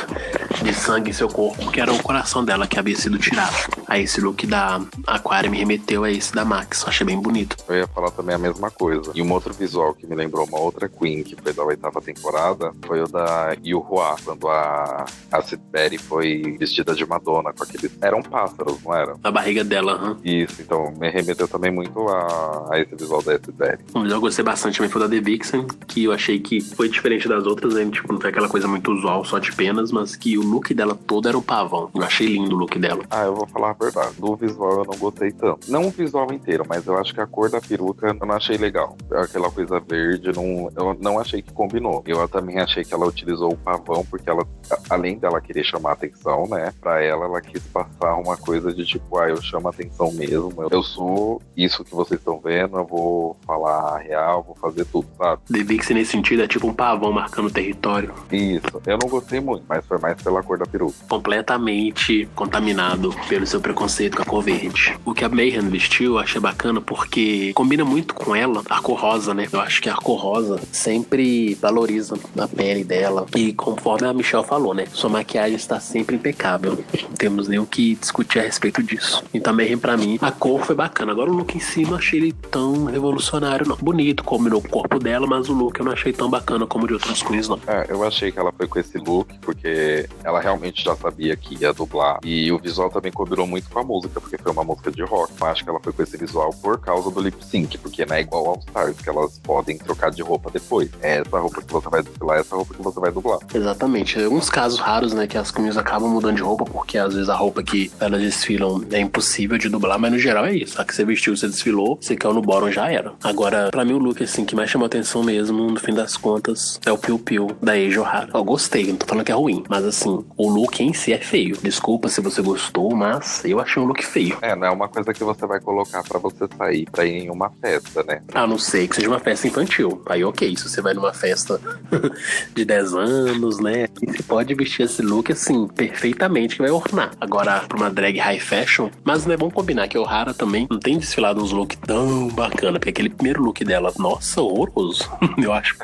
de sangue em seu corpo, que era o coração dela que havia sido tirado. Aí esse look da Aquaria me remeteu a esse da Max, achei bem bonito. Eu ia falar também a mesma coisa. E um outro visual que me lembrou uma outra Queen, que foi da oitava temporada, foi o da Yu Hua, quando a, a Berry foi vestida de Madonna, com aqueles... Eram pássaros, não eram? A barriga dela, aham. Isso, então me remeteu também muito a, a esse visual da Berry. Um visual que eu gostei bastante também foi da The Vixen, que eu achei que foi diferente das outras, né? Tipo, foi aquela coisa muito usual, só de penas, mas que o look dela todo era o pavão. Eu achei lindo o look dela. Ah, eu vou falar a verdade. Do visual eu não gostei tanto. Não o visual inteiro, mas eu acho que a cor da peruca eu não achei legal. Aquela coisa verde, não, eu não achei que combinou. Eu também achei que ela utilizou o pavão, porque ela, além dela querer chamar atenção, né? Pra ela, ela quis passar uma coisa de tipo, ah, eu chamo atenção mesmo. Eu sou isso que vocês estão vendo, eu vou falar a real, vou fazer tudo, sabe? The Vixen nesse sentido é tipo um pavão marcando o Isso. Eu não gostei muito, mas foi mais pela cor da peruca. Completamente contaminado pelo seu preconceito com a cor verde. O que a Mayhem vestiu eu achei bacana porque combina muito com ela, a cor rosa, né? Eu acho que a cor rosa sempre valoriza a pele dela. E conforme a Michelle falou, né? Sua maquiagem está sempre impecável. Não temos nem o que discutir a respeito disso. Então, Mayhem, pra mim, a cor foi bacana. Agora, o look em si, não achei ele tão revolucionário, não. Bonito, combinou com o corpo dela, mas o look eu não achei tão bacana como o de outras queens, não. É, eu achei que ela foi com esse look porque ela realmente já sabia que ia dublar. E o visual também combinou muito com a música, porque foi uma música de rock. Eu acho que ela foi com esse visual por causa do lip sync, porque não é igual ao Stars, que elas podem trocar de roupa depois. É essa roupa que você vai desfilar, é essa roupa que você vai dublar. Exatamente. Alguns casos raros, né, que as queens acabam mudando de roupa, porque às vezes a roupa que elas desfilam é impossível de dublar, mas no geral é isso. A que você vestiu, você desfilou, você caiu no bottom, já era. Agora, pra mim, o look, assim, que mais chamou atenção mesmo, no fim das contas, é o Piu Piu da Ohara. Eu gostei, não tô falando que é ruim, mas assim, o look em si é feio. Desculpa se você gostou, mas eu achei um look feio. É, não é uma coisa que você vai colocar para você sair pra ir em uma festa, né? A não ser que seja uma festa infantil. Aí, ok, se você vai numa festa (laughs) de 10 anos, né? E você pode vestir esse look, assim, perfeitamente, que vai ornar. Agora, pra uma drag high fashion, mas não é bom combinar que o O'Hara também não tem desfilado uns looks tão bacana, porque aquele primeiro look dela, nossa, horroroso. (laughs) Eu acho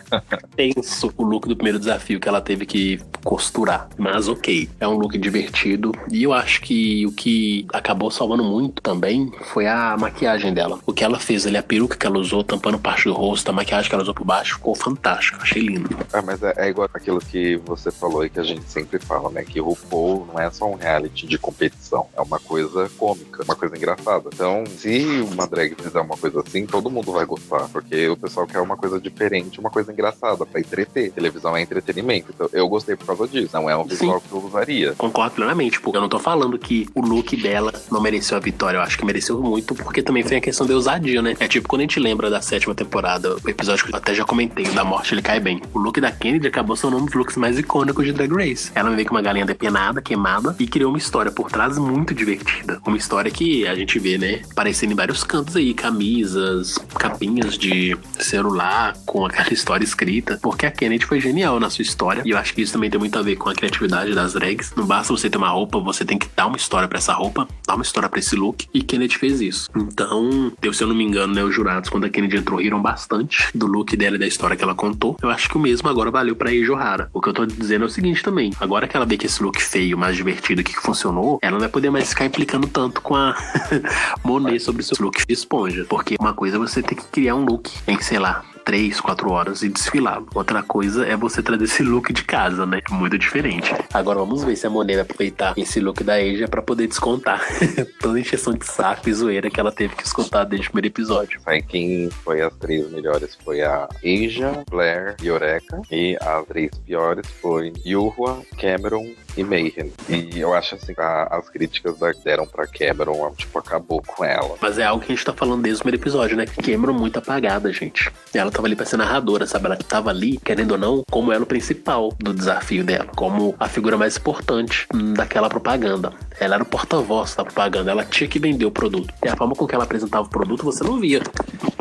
tenso o look do primeiro desafio que ela teve que costurar. Mas ok, é um look divertido. E eu acho que o que acabou salvando muito também foi a maquiagem dela. O que ela fez ali, a peruca que ela usou, tampando parte do rosto, a maquiagem que ela usou por baixo, ficou fantástico. Achei lindo. Ah, mas é, é igual aquilo que você falou e que a gente sempre fala, né? Que o RuPaul não é só um reality de competição, é uma coisa cômica, uma coisa engraçada. Então, se uma drag fizer uma coisa assim, todo mundo vai gostar, porque o pessoal quer uma coisa diferente, uma coisa engraçada, pra entreter. Televisão é entretenimento. Então, eu gostei por causa disso. Não é um visual Sim. que eu usaria. Concordo plenamente, porque eu não tô falando que o look dela não mereceu a vitória. Eu acho que mereceu muito, porque também foi a questão de ousadia, né? É tipo quando a gente lembra da sétima temporada, o episódio que eu até já comentei, da morte ele cai bem. O look da Kennedy acabou sendo um dos looks mais icônicos de Drag Race. Ela veio com uma galinha depenada, queimada, e criou uma história por trás muito divertida. Uma história que a gente vê, né, aparecendo em vários cantos aí, camisas, capinhas de celular com aquela história escrita, porque a Kennedy foi genial na sua história, e eu acho que isso também tem muito a ver com a criatividade das drags. Não basta você ter uma roupa, você tem que dar uma história para essa roupa, dar uma história para esse look, e Kennedy fez isso. Então, se eu não me engano, né, os jurados, quando a Kennedy entrou, riram bastante do look dela e da história que ela contou. Eu acho que o mesmo agora valeu pra Eiji Ohara. O que eu tô dizendo é o seguinte também, agora que ela vê que esse look feio, mais divertido, que funcionou, ela não vai poder mais ficar implicando tanto com a (laughs) Monet sobre seu look de esponja, porque uma coisa é você ter que criar um look em, sei lá, três, quatro horas e desfilar. Outra coisa é você trazer esse look de casa, né? Muito diferente. Agora vamos ver se a Monet vai aproveitar esse look da Asia para poder descontar (laughs) toda a encheção de saco e zoeira que ela teve que escutar desde o primeiro episódio. Aí quem foi as três melhores foi a Asia, Blair e Oreca. E as três piores foi Yuhua, Cameron e Mayhem. E eu acho assim, a, as críticas deram pra Cameron, tipo, acabou com ela. Mas é algo que a gente tá falando desde o primeiro episódio, né? Cameron muito apagada, gente. Ela tava ali pra ser narradora, sabe? Ela tava ali, querendo ou não, como ela o principal do desafio dela, como a figura mais importante daquela propaganda. Ela era o porta-voz da propaganda, ela tinha que vender o produto. E a forma com que ela apresentava o produto, você não via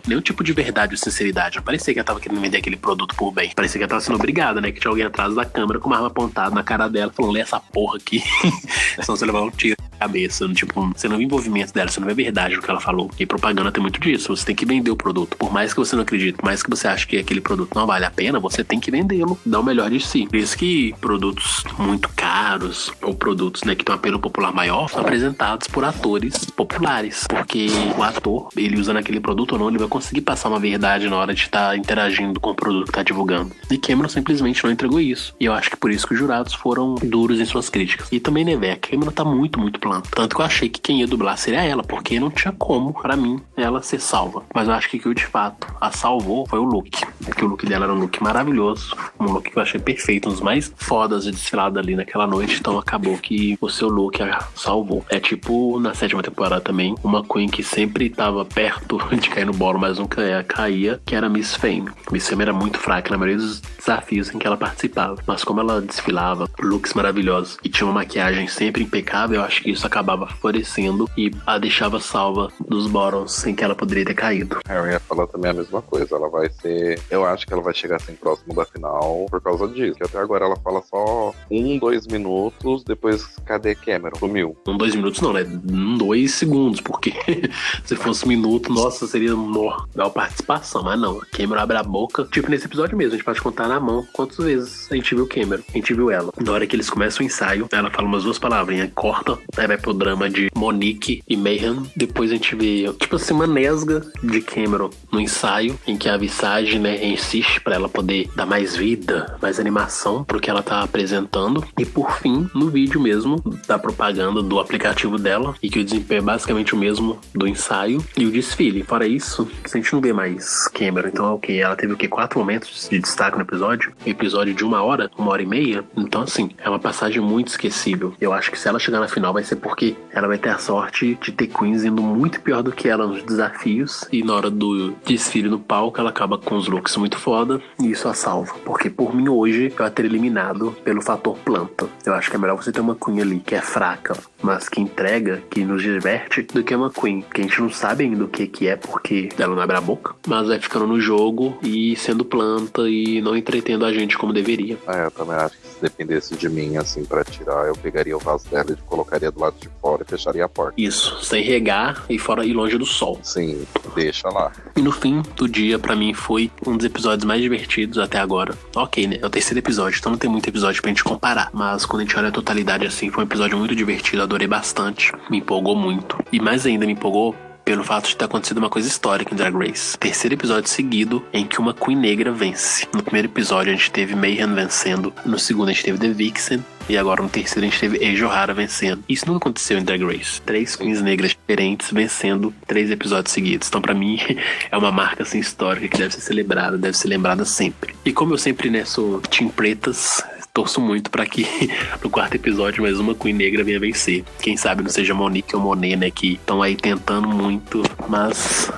nenhum tipo de verdade ou sinceridade. Não parecia que ela tava querendo vender aquele produto por bem. Parecia que ela tava sendo obrigada, né? Que tinha alguém atrás da câmera com uma arma apontada na cara dela, falando, lê essa porra aqui. (laughs) Senão você levar um tiro cabeça. Tipo, você não vê envolvimento dela, você não vê verdade no que ela falou. E propaganda tem muito disso. Você tem que vender o produto. Por mais que você não acredite, por mais que você ache que aquele produto não vale a pena, você tem que vendê-lo, dar o melhor de si. Por isso que produtos muito caros ou produtos né, que têm um apelo popular maior são apresentados por atores populares. Porque o ator, ele usando aquele produto ou não, ele vai conseguir passar uma verdade na hora de estar tá interagindo com o produto que está divulgando. E Cameron simplesmente não entregou isso. E eu acho que por isso que os jurados foram duros em suas críticas. E também, né, velho, a Cameron tá muito, muito planta. Tanto que eu achei que quem ia dublar seria ela, porque não tinha como, para mim, ela ser salva. Mas eu acho que o de fato a salvou foi o look. Porque o look dela era um look maravilhoso, um look que eu achei perfeito, um dos mais fodas de desfilada ali naquela noite. Então acabou que o seu look a salvou. É tipo na sétima temporada também, uma Queen que sempre tava perto (laughs) de cair no bolo, mas nunca caía, que era Miss Fame. Miss Fame era muito fraca na maioria dos desafios em que ela participava. Mas como ela desfilava, looks maravilhosos e tinha uma maquiagem sempre impecável, eu acho que isso acabava favorecendo e a deixava salva dos bottoms em que ela poderia ter caído. É, eu ia falar também a mesma coisa. Ela vai ser. Eu acho que ela vai chegar assim próximo da final por causa disso. Que até agora ela fala só um, dois minutos, depois cadê Cameron? Sumiu. Um, dois minutos não, né? Um, dois segundos, porque (laughs) se fosse um minuto, nossa, seria uma participação. Mas não, a Cameron abre a boca. Tipo, nesse episódio mesmo, a gente pode contar na mão quantas vezes a gente viu Cameron, a gente viu ela. Na hora que eles começam o ensaio, ela fala umas duas palavrinhas, corta, aí vai pro drama de Monique e Mayhem. Depois a gente vê, tipo assim, uma nesga de Cameron no ensaio, em que a Visage, né, insiste para ela poder dar mais vida, mais animação pro que ela tá apresentando. E por fim, no vídeo mesmo, da propaganda do aplicativo dela, e que o desempenho é basicamente o mesmo do ensaio e o desfile. Fora isso, a gente não vê mais Cameron. Então, ok, ela teve o que? Quatro momentos de destaque no episódio. Episódio de uma hora, uma hora e meia. Então, assim, é uma passagem muito esquecível. Eu acho que se ela chegar na final vai ser porque ela vai ter a sorte de ter Queens indo muito pior do que ela nos desafios. E na hora do desfile no palco, ela acaba com os looks muito foda. E isso a salva. Porque por mim hoje eu ia ter eliminado pelo fator planta. Eu acho que é melhor você ter uma Queen ali que é fraca, mas que entrega, que nos diverte, do que uma Queen que a gente não sabe ainda o que, que é porque ela não abre a boca, mas vai ficando no jogo e sendo planta e não entretendo a gente como deveria. É, eu também acho que dependesse de mim, assim, para tirar, eu pegaria o vaso dela e colocaria do lado de fora e fecharia a porta. Isso, sem regar e fora e longe do sol. Sim, deixa lá. E no fim do dia, para mim, foi um dos episódios mais divertidos até agora. Ok, né? É o terceiro episódio, então não tem muito episódio pra gente comparar. Mas quando a gente olha a totalidade assim, foi um episódio muito divertido, adorei bastante. Me empolgou muito. E mais ainda me empolgou pelo fato de ter acontecido uma coisa histórica em Drag Race. Terceiro episódio seguido em que uma Queen negra vence. No primeiro episódio a gente teve Mayhem vencendo, no segundo a gente teve The Vixen, e agora no terceiro a gente teve Eiji Ohara vencendo. Isso nunca aconteceu em Drag Race. Três queens negras diferentes vencendo três episódios seguidos. Então, para mim, (laughs) é uma marca assim, histórica que deve ser celebrada, deve ser lembrada sempre. E como eu sempre né, sou Team Pretas, torço muito para que (laughs) no quarto episódio mais uma Queen negra venha vencer. Quem sabe não seja Monique ou Monet, né? Que estão aí tentando muito, mas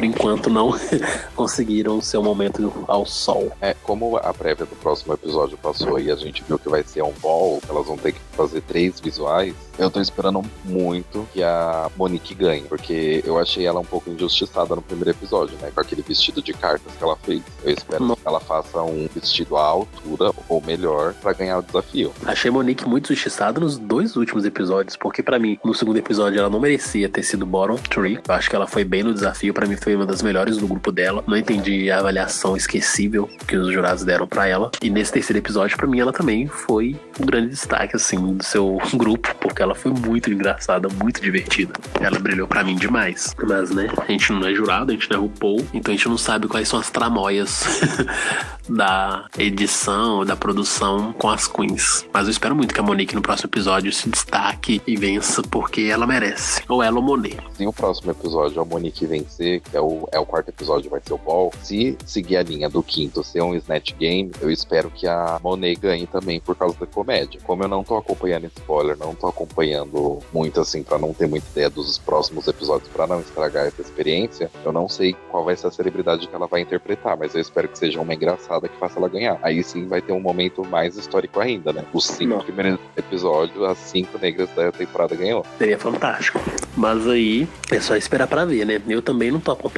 por enquanto não (laughs) conseguiram o seu momento ao sol. É, como a prévia do próximo episódio passou e a gente viu que vai ser um ball, elas vão ter que fazer três visuais. Eu tô esperando muito que a Monique ganhe, porque eu achei ela um pouco injustiçada no primeiro episódio, né? Com aquele vestido de cartas que ela fez. Eu espero não. que ela faça um vestido à altura ou melhor para ganhar o desafio. Achei Monique muito injustiçada nos dois últimos episódios, porque para mim, no segundo episódio, ela não merecia ter sido bottom three. Eu acho que ela foi bem no desafio, para mim foi uma das melhores do grupo dela. Não entendi a avaliação esquecível que os jurados deram para ela. E nesse terceiro episódio, para mim, ela também foi um grande destaque, assim, do seu (laughs) grupo, porque ela foi muito engraçada, muito divertida. Ela brilhou para mim demais. Mas, né, a gente não é jurado, a gente não é RuPaul, então a gente não sabe quais são as tramóias (laughs) da edição, da produção com as queens. Mas eu espero muito que a Monique no próximo episódio se destaque e vença, porque ela merece. Ou ela ou Monet. Se o próximo episódio a Monique vencer, que é o, é o quarto episódio, vai ser o ball, se seguir a linha do quinto ser um Snatch Game, eu espero que a Monet ganhe também por causa da comédia. Como eu não tô acompanhando spoiler, não tô acompanhando muito, assim, para não ter muita ideia dos próximos episódios, para não estragar essa experiência, eu não sei qual vai ser a celebridade que ela vai interpretar, mas eu espero que seja uma engraçada que faça ela ganhar. Aí sim vai ter um momento mais histórico ainda, né? Os cinco não. primeiros episódios, as cinco negras da temporada ganhou. Seria fantástico. Mas aí é só esperar para ver, né? Eu também não tô acompanhando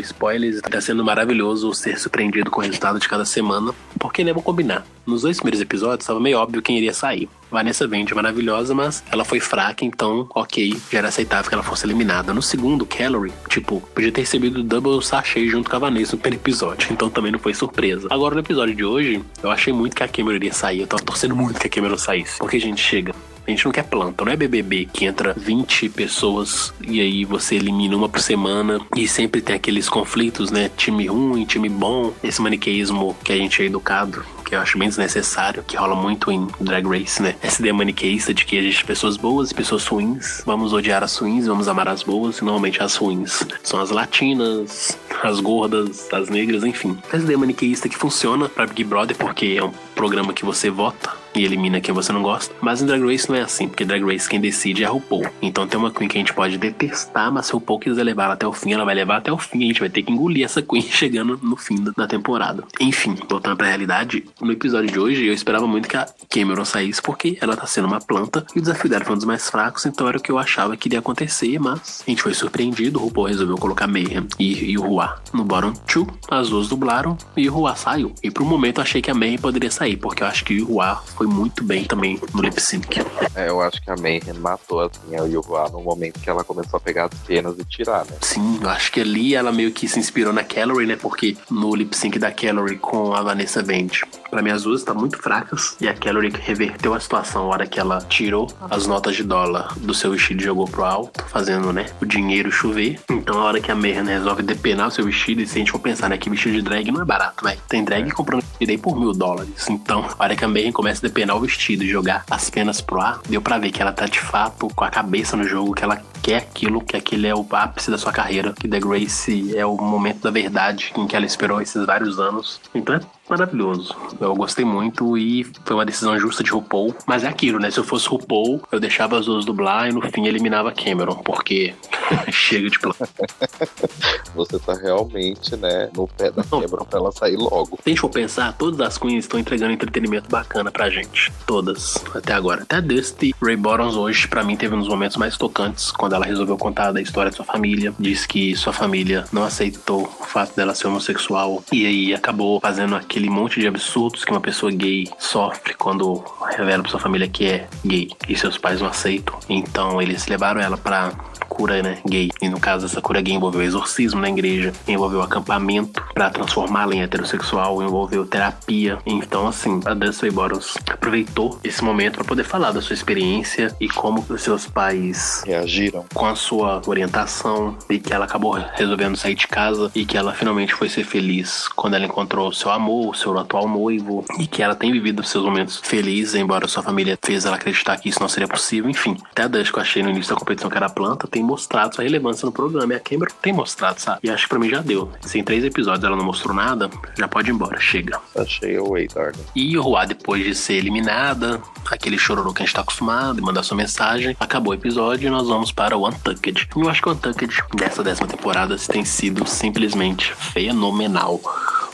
spoilers, tá sendo maravilhoso ser surpreendido com o resultado de cada semana, porque né, vou combinar. Nos dois primeiros episódios estava meio óbvio quem iria sair. Vanessa Vende maravilhosa, mas ela foi fraca, então, ok, já era aceitável que ela fosse eliminada. No segundo, Calorie, tipo, podia ter recebido double sachê junto com a Vanessa no primeiro episódio, (laughs) então também não foi surpresa. Agora, no episódio de hoje, eu achei muito que a Cameron iria sair, eu tava torcendo muito que a Cameron saísse, porque gente chega. A gente não quer planta, não é BBB que entra 20 pessoas e aí você elimina uma por semana e sempre tem aqueles conflitos, né? Time ruim, time bom, esse maniqueísmo que a gente é educado que eu acho bem desnecessário, que rola muito em Drag Race, né? Essa ideia maniqueísta de que existe pessoas boas e pessoas ruins. Vamos odiar as ruins, vamos amar as boas, e normalmente as ruins são as latinas, as gordas, as negras, enfim. Essa ideia maniqueísta que funciona pra Big Brother porque é um programa que você vota e elimina quem você não gosta. Mas em Drag Race não é assim, porque Drag Race quem decide é a RuPaul. Então tem uma Queen que a gente pode detestar, mas se a RuPaul quiser levar ela até o fim, ela vai levar até o fim. A gente vai ter que engolir essa Queen (laughs) chegando no fim da temporada. Enfim, voltando pra realidade, no episódio de hoje eu esperava muito que a Cameron saísse, porque ela tá sendo uma planta e o desafio dela foi um dos mais fracos, então era o que eu achava que iria acontecer, mas a gente foi surpreendido. O RuPaul resolveu colocar Mayhem e, e o Rua no bottom two. As duas dublaram e o Rua saiu. E por um momento eu achei que a Mayhem poderia sair, porque eu acho que o Rua foi muito bem também no lip sync. É, eu acho que a Mayhem matou assim, a Yuhua no momento que ela começou a pegar as penas e tirar, né? Sim, eu acho que ali ela meio que se inspirou na Calorie, né? Porque no lip sync da Calorie com a Vanessa Vende, para mim as duas estão tá muito fracas e a Calorie reverteu a situação na hora que ela tirou as notas de dólar do seu vestido e jogou pro alto, fazendo, né, o dinheiro chover. Então a hora que a Mayhem resolve depenar o seu vestido, e se a gente for pensar, né, que vestido de drag não é barato, velho. Tem drag comprando vestido aí por mil dólares. Então, a hora que a Mayhem começa a depenar o vestido e jogar as penas pro ar, deu pra ver que ela tá de fato com a cabeça no jogo, que ela quer aquilo, que aquele é o ápice da sua carreira, que The Grace é o momento da verdade em que ela esperou esses vários anos. Então é maravilhoso. Eu gostei muito e foi uma decisão justa de RuPaul. Mas é aquilo, né? Se eu fosse RuPaul, eu deixava as duas dublar e no fim eliminava Cameron, porque (laughs) Chega de plano. (laughs) Você tá realmente, né, no pé da quebra pra ela sair logo. Se a gente for pensar, todas as queens estão entregando entretenimento bacana pra gente. Todas, até agora. Até Dusty Ray Bottoms hoje, pra mim, teve um dos momentos mais tocantes quando ela resolveu contar da história de sua família. Diz que sua família não aceitou o fato dela ser homossexual e aí acabou fazendo aquele monte de absurdos que uma pessoa gay sofre quando revela pra sua família que é gay e seus pais não aceitam. Então eles levaram ela pra cura né, gay. E no caso, essa cura gay envolveu exorcismo na igreja, envolveu acampamento para transformá-la em heterossexual, envolveu terapia. Então, assim, a Dusty Bottles aproveitou esse momento para poder falar da sua experiência e como os seus pais reagiram com a sua orientação e que ela acabou resolvendo sair de casa e que ela finalmente foi ser feliz quando ela encontrou seu amor, o seu atual noivo e que ela tem vivido seus momentos felizes, embora sua família fez ela acreditar que isso não seria possível. Enfim, até a Dusty que eu achei no início da competição que era planta, tem mostrado sua relevância no programa. E a Cameron tem mostrado, sabe? E acho que pra mim já deu. Se em três episódios ela não mostrou nada, já pode ir embora. Chega. Achei o Darling. E o Rua, depois de ser eliminada, aquele chororô que a gente tá acostumado, e mandar sua mensagem, acabou o episódio e nós vamos para o Untucked. E eu acho que o Untucked dessa décima temporada tem sido simplesmente fenomenal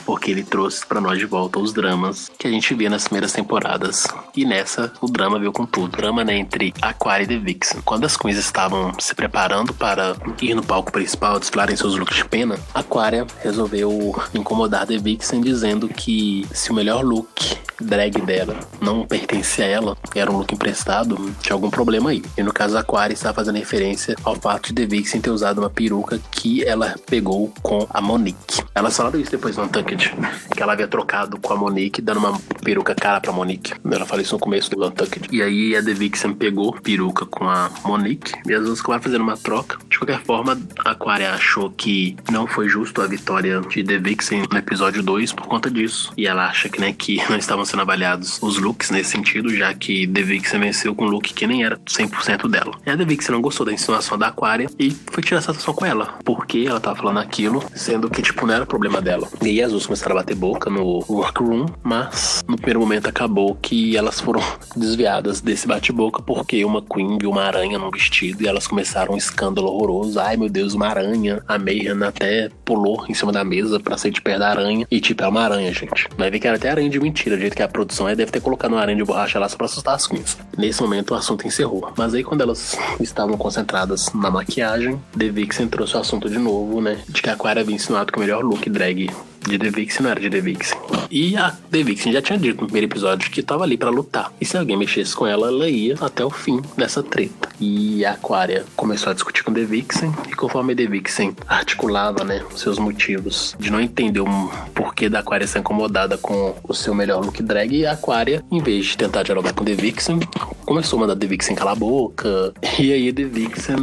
porque ele trouxe para nós de volta os dramas que a gente via nas primeiras temporadas. E nessa, o drama veio com tudo. O drama né, entre Aquaria e The Vixen. Quando as queens estavam se preparando para ir no palco principal, desfilarem seus looks de pena, Aquaria resolveu incomodar The Vixen dizendo que se o melhor look drag dela não pertencia a ela, era um look emprestado, tinha algum problema aí. E no caso, Aquaria está fazendo referência ao fato de The Vixen ter usado uma peruca que ela pegou com a Monique. Elas falaram isso depois no Tank que ela havia trocado com a Monique, dando uma peruca cara pra Monique. Ela falou isso no começo do Untucked. E aí a The Vixen pegou peruca com a Monique e as duas acabaram fazendo uma troca. De qualquer forma, a Aquaria achou que não foi justo a vitória de The Vixen no episódio 2 por conta disso. E ela acha que, né, que não estavam sendo avaliados os looks nesse sentido, já que The Vixen venceu com um look que nem era 100% dela. E a The Vixen não gostou da insinuação da Aquaria e foi tirar satisfação com ela. Porque ela tava falando aquilo, sendo que, tipo, não era problema dela. E aí as duas começaram a bater boca no workroom, mas no primeiro momento acabou que elas foram (laughs) desviadas desse bate-boca porque uma Queen viu uma aranha num vestido e elas começaram um escândalo horroroso. Ai meu Deus, uma aranha. A Mayhem até pulou em cima da mesa pra sair de perto da aranha. E tipo, é uma aranha, gente. Vai ver que era até aranha de mentira. Jeito que a produção é, deve ter colocado uma aranha de borracha lá só pra assustar as queens. Nesse momento o assunto encerrou. Mas aí quando elas estavam concentradas na maquiagem, The Vixen trouxe o assunto de novo, né? De que a Aquaria havia insinuado que o melhor look drag de The Vixen não era de The Vixen. E a The Vixen já tinha dito no primeiro episódio que tava ali para lutar. E se alguém mexesse com ela, ela ia até o fim dessa treta. E a Aquaria começou a discutir com The Vixen. E conforme The Vixen articulava, né, seus motivos de não entender o porquê da Aquaria ser incomodada com o seu melhor look drag, a Aquaria, em vez de tentar dialogar com The Vixen, começou a mandar The Vixen calar a boca. E aí The Vixen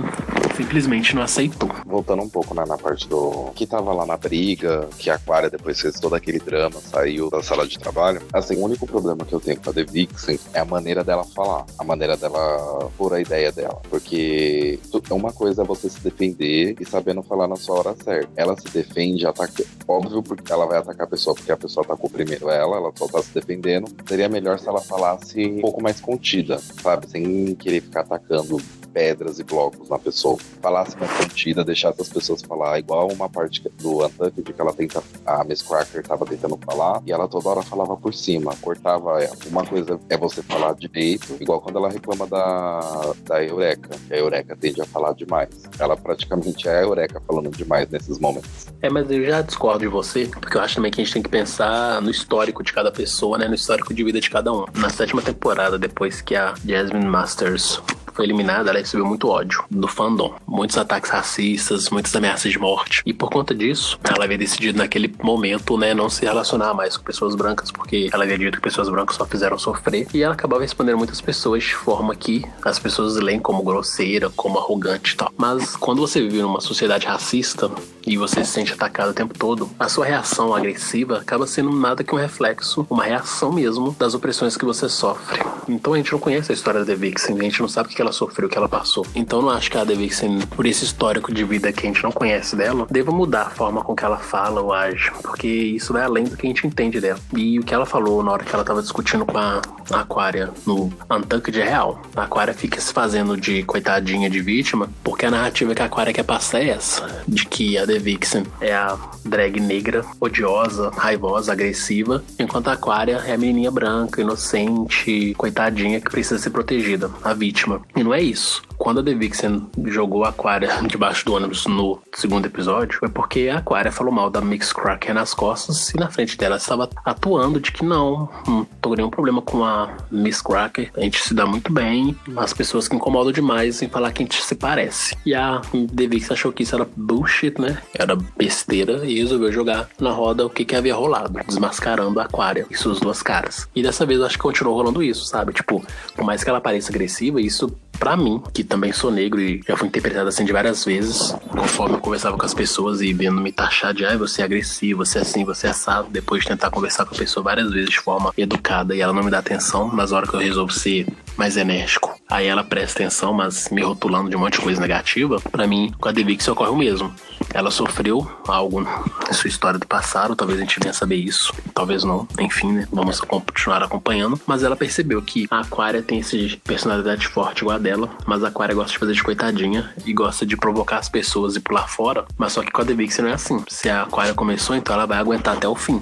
simplesmente não aceitou. Voltando um pouco né, na parte do que tava lá na briga, que a Aquaria depois fez todo aquele drama, saiu da sala de trabalho. Assim, o único problema que eu tenho com a The Vixen é a maneira dela falar, a maneira dela pôr a ideia dela. Porque uma coisa é você se defender e sabendo falar na sua hora certa. Ela se defende, ataca. Óbvio, porque ela vai atacar a pessoa porque a pessoa atacou primeiro ela, ela só tá se defendendo. Seria melhor se ela falasse um pouco mais contida, sabe? Sem querer ficar atacando pedras e blocos na pessoa. Falasse mais contida, deixasse as pessoas falar, igual uma parte do Untucked que ela tenta, a Miss Cracker tava tentando falar, e ela toda hora falava por cima, cortava ela. Uma coisa é você falar direito, igual quando ela reclama da, da Eureka, que a Eureka tende a falar demais. Ela praticamente é a Eureka falando demais nesses momentos. É, mas eu já discordo de você, porque eu acho também que a gente tem que pensar no histórico de cada pessoa, né? No histórico de vida de cada um. Na sétima temporada, depois que a Jasmine Masters foi eliminada, ela recebeu muito ódio do fandom. Muitos ataques racistas, muitas ameaças de morte. E por conta disso, ela havia decidido naquele momento, né, não se relacionar mais com pessoas brancas, porque ela havia dito que pessoas brancas só fizeram sofrer. E ela acabava respondendo muitas pessoas de forma que as pessoas leem como grosseira, como arrogante e tal. Mas quando você vive numa sociedade racista, e você se sente atacado o tempo todo, a sua reação agressiva acaba sendo nada que um reflexo, uma reação mesmo das opressões que você sofre. Então a gente não conhece a história da The Vixen, a gente não sabe o que ela sofreu, o que ela passou. Então não acho que a Vixen, por esse histórico de vida que a gente não conhece dela, deva mudar a forma com que ela fala ou age, porque isso vai além do que a gente entende dela. E o que ela falou na hora que ela tava discutindo com a Aquária no Untucked é real. A Aquária fica se fazendo de coitadinha de vítima, porque a narrativa que a Aquária quer passar é essa, de que a The Vixen é a drag negra, odiosa, raivosa, agressiva, enquanto a Aquária é a menininha branca, inocente, coitadinha que precisa ser protegida, a vítima. E não é isso. Quando a The Vixen jogou a Aquaria (laughs) debaixo do ônibus no segundo episódio, foi porque a Aquaria falou mal da Mix Cracker nas costas e na frente dela estava atuando de que não, não tô nenhum problema com a Miss Cracker, a gente se dá muito bem, as pessoas que incomodam demais em falar que a gente se parece. E a The Vixen achou que isso era bullshit, né? Era besteira e resolveu jogar na roda o que, que havia rolado, desmascarando a Aquaria e suas duas caras. E dessa vez acho que continuou rolando isso, sabe? Tipo, por mais que ela pareça agressiva, isso para mim, que também sou negro e já fui interpretado assim de várias vezes, conforme eu conversava com as pessoas e vendo me taxar de, ah, você é agressivo, você é assim, você é assado, depois de tentar conversar com a pessoa várias vezes de forma educada e ela não me dá atenção, nas horas que eu resolvo ser mais enérgico. Aí ela presta atenção, mas me rotulando de um monte de coisa negativa, para mim, com a Devix ocorre o mesmo. Ela sofreu algo em sua história do passado, talvez a gente venha saber isso, talvez não, enfim, né? Vamos continuar acompanhando. Mas ela percebeu que a Aquária tem essa personalidade forte igual a dela, mas a Aquária gosta de fazer de coitadinha e gosta de provocar as pessoas e pular fora. Mas só que com a Devixen não é assim. Se a Aquária começou, então ela vai aguentar até o fim.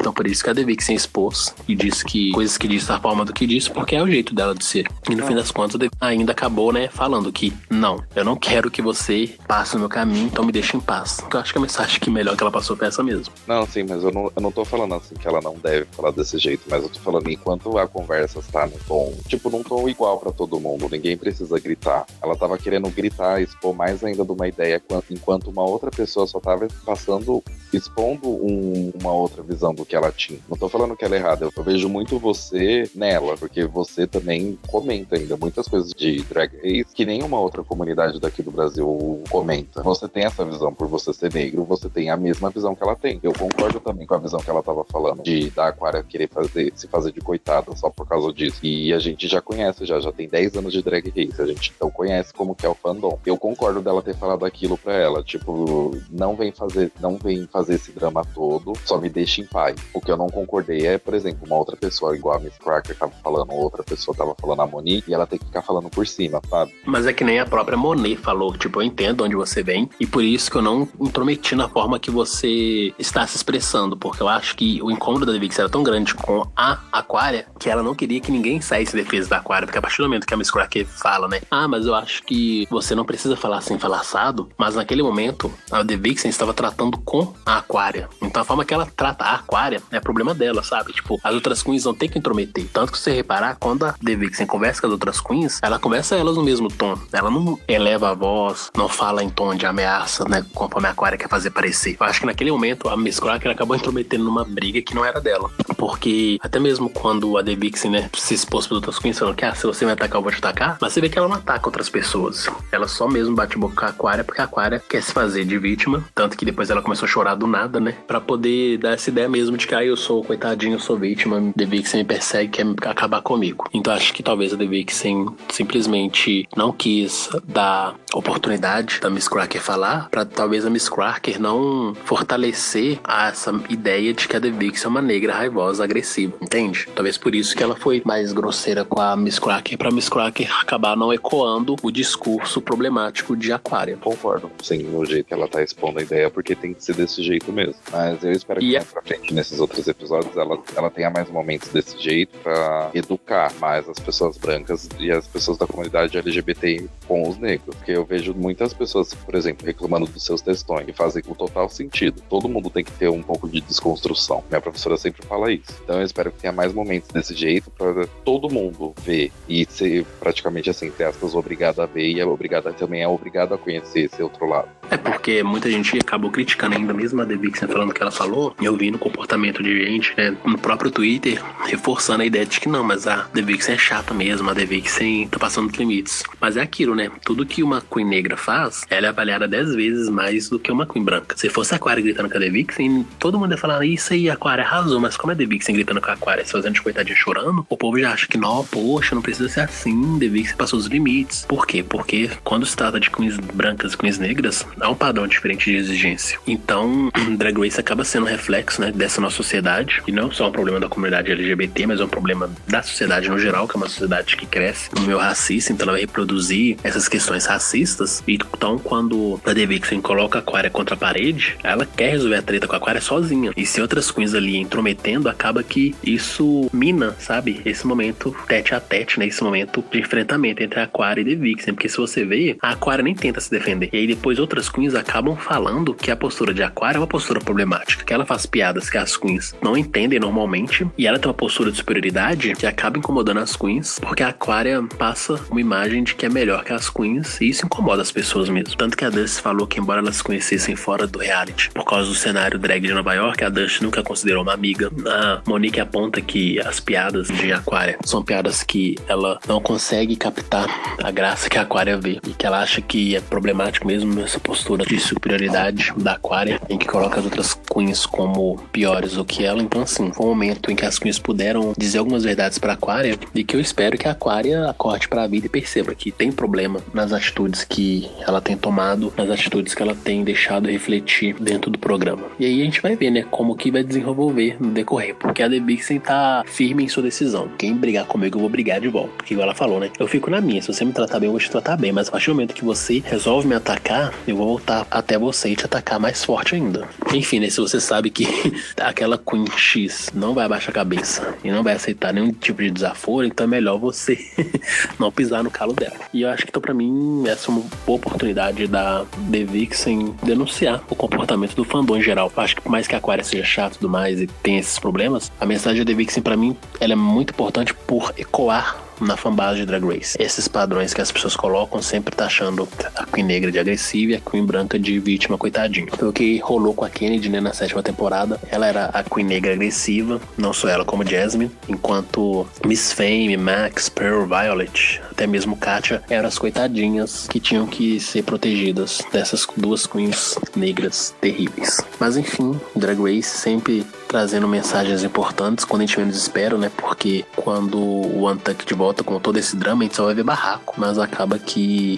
Então por isso que a Devixen expôs e disse que coisas que disse da forma do que disse, porque é o jeito dela ser. E no fim das contas, ainda acabou, né, falando que não, eu não quero que você passe no meu caminho, então me deixe em paz. Eu acho que a mensagem que melhor que ela passou foi essa mesmo. Não, sim, mas eu não, eu não tô falando assim que ela não deve falar desse jeito, mas eu tô falando enquanto a conversa está no tom, tipo, num tom igual para todo mundo, ninguém precisa gritar. Ela tava querendo gritar, expor mais ainda de uma ideia, enquanto uma outra pessoa só tava passando, expondo um, uma outra visão do que ela tinha. Não tô falando que ela é errada, eu vejo muito você nela, porque você também comenta ainda muitas coisas de Drag Race que nenhuma outra comunidade daqui do Brasil comenta. Você tem essa visão por você ser negro, você tem a mesma visão que ela tem. Eu concordo também com a visão que ela tava falando de da Aquária querer fazer, se fazer de coitada só por causa disso. E a gente já conhece, já, já tem 10 anos de Drag Race, a gente então conhece como que é o fandom. Eu concordo dela ter falado aquilo pra ela, tipo, não vem fazer, não vem fazer esse drama todo, só me deixa em paz. O que eu não concordei é, por exemplo, uma outra pessoa, igual a Miss Cracker tava falando, outra pessoa tava falando a Monique, e ela tem que ficar falando por cima, sabe? Mas é que nem a própria Monet falou, tipo, eu entendo onde você vem, e por isso que eu não intrometi na forma que você está se expressando, porque eu acho que o incômodo da Devix era tão grande com a Aquária que ela não queria que ninguém saísse defesa da Aquária, porque a partir do momento que a Miss Cracker fala, né? Ah, mas eu acho que você não precisa falar assim, falar assado, mas naquele momento a The Vixen estava tratando com a Aquária. Então a forma que ela trata a Aquária é problema dela, sabe? Tipo, as outras queens não tem que intrometer. Tanto que você reparar, quando a The Vixen conversa com as outras queens, ela conversa elas no mesmo tom. Ela não eleva a voz, não fala em tom de ameaça, né? Conforme a Aquária quer fazer parecer. Eu acho que naquele momento a Miss Cracker acabou intrometendo numa briga que não era dela. Porque até mesmo quando a The Vixen, né, se expôs para outras queens falando que ah, se você me atacar, eu vou te atacar, mas você vê que ela não ataca outras pessoas. Ela só mesmo bate boca com a Aquária porque a Aquária quer se fazer de vítima. Tanto que depois ela começou a chorar do nada, né? Pra poder dar essa ideia mesmo de que ah, eu sou coitadinho, eu sou vítima, The Vixen me persegue, quer acabar comigo. Então acho que talvez a The Vixen simplesmente não quis dar oportunidade da Miss Cracker falar, para talvez a Miss Cracker não fortalecer essa ideia de que a The Vixen é uma negra raivosa, agressiva, entende? Talvez por isso que ela foi mais grosseira com a Miss Cracker, pra Miss Cracker acabar não ecoando o discurso problemático de Aquária. Concordo, sim, no jeito que ela tá expondo a ideia, porque tem que ser desse jeito mesmo. Mas eu espero que e mais é... pra frente, nesses outros episódios, ela, ela tenha mais momentos desse jeito pra educar mais as pessoas brancas e as pessoas da comunidade LGBT com os negros. Porque eu vejo muitas pessoas, por exemplo, reclamando dos seus textões, que fazem com total sentido. Todo mundo tem que ter um pouco de desconstrução. Minha professora sempre fala isso. Então eu espero que tenha mais momentos desse jeito para todo mundo ver e ser praticamente assim, entre aspas, obrigado a ver e é obrigado também é obrigado a conhecer esse outro lado. É porque muita gente acabou criticando ainda mesmo a The Vixen falando que ela falou, e eu vi no comportamento de gente, né, no próprio Twitter, reforçando a ideia de que não, mas a The Vixen é chata mesmo, a The Vixen tá passando dos limites. Mas é aquilo, né? Tudo que uma Queen negra faz, ela é avaliada dez vezes mais do que uma Queen branca. Se fosse a Aquaria gritando com a The Vixen, todo mundo ia falar, isso aí, a Aquaria arrasou, mas como é The Vixen gritando com a Aquaria, se fazendo de coitadinha chorando, o povo já acha que, não, poxa, não precisa ser assim, The Vixen passou os limites. Por quê? Porque quando se trata de queens brancas e queens negras, há um padrão diferente de exigência. Então, (clears throat) Drag Race acaba sendo um reflexo, né, dessa nossa sociedade, e não só um problema da comunidade LGBT, mas é um problema da sociedade no geral, que é uma sociedade que cresce no meio racista, então ela vai reproduzir essas questões racistas. Então, quando a The Vixen coloca a Aquaria contra a parede, ela quer resolver a treta com a Aquaria sozinha. E se outras queens ali intrometendo, acaba que isso mina, sabe? Esse momento tete a tete, né? Esse momento de enfrentamento entre a Aquaria e The Vixen. Porque se você vê, a Aquaria nem tenta se defender. E aí depois outras queens acabam falando que a postura de Aquaria é uma postura problemática. Que ela faz piadas que as queens não entendem normalmente. E ela tem uma postura de superioridade que acaba incomodando as queens. Porque a Aquaria passa uma imagem de que é melhor que as queens. E isso incomoda as pessoas mesmo. Tanto que a Dusty falou que embora elas se conhecessem fora do reality, por causa do cenário drag de Nova York, a Dusty nunca considerou uma amiga. A Monique aponta que as piadas de Aquaria são piadas que ela não consegue captar a graça que a Aquaria vê. E que ela acha que é problemático mesmo essa postura de superioridade da Aquaria, em que coloca as outras queens como piores do que ela. Então, assim, foi um momento em que as queens puderam dizer algumas verdades pra Aquaria e que eu espero que a Aquaria acorde pra vida e perceba que tem problema nas atitudes que ela tem tomado, nas atitudes que ela tem deixado refletir dentro do programa. E aí a gente vai ver, né, como que vai desenvolver no decorrer, porque a The Vixen tá firme em sua decisão. Quem brigar comigo, eu vou brigar de volta. Porque igual ela falou, né, eu fico na minha. Se você me tratar bem, eu vou te tratar bem. Mas a partir do momento que você resolve me atacar, eu vou voltar até você e te atacar mais forte ainda. Enfim, né, se você sabe que (laughs) aquela Queen X não vai abaixar a cabeça e não vai aceitar nenhum tipo de desaforo, então melhor você (laughs) não pisar no calo dela. E eu acho que, então, pra mim, essa é uma boa oportunidade da The Vixen denunciar o comportamento do fandom em geral. Eu acho que por mais que a Aquaria seja chato e tudo mais e tenha esses problemas, a mensagem da The Vixen, pra mim, ela é muito importante por ecoar na fanbase de Drag Race. Esses padrões que as pessoas colocam sempre tá achando a Queen negra de agressiva e a Queen branca de vítima, coitadinho. Foi o que rolou com a Kennedy né, na sétima temporada. Ela era a Queen negra agressiva, não só ela como Jasmine, enquanto Miss Fame, Max, Pearl, Violet, até mesmo Katia eram as coitadinhas que tinham que ser protegidas dessas duas queens negras terríveis. Mas enfim, Drag Race sempre trazendo mensagens importantes quando a gente menos espera, né? Porque quando o Untucked volta com todo esse drama, a gente só vai ver barraco. Mas acaba que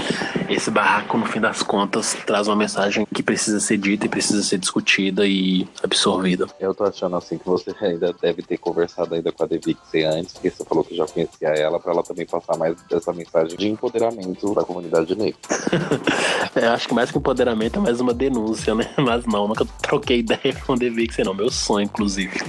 (laughs) esse barraco, no fim das contas, traz uma mensagem que precisa ser dita e precisa ser discutida e absorvida. Eu tô achando assim que você (laughs) ainda deve ter conversado ainda com a Devixen antes, porque você falou que já conhecia ela, pra ela também passar mais dessa mensagem de empoderamento da comunidade negra. Eu (laughs) acho que mais que empoderamento é mais uma denúncia, né? Mas não, nunca troquei ideia com a Devixen, não. Meu sonho, inclusive.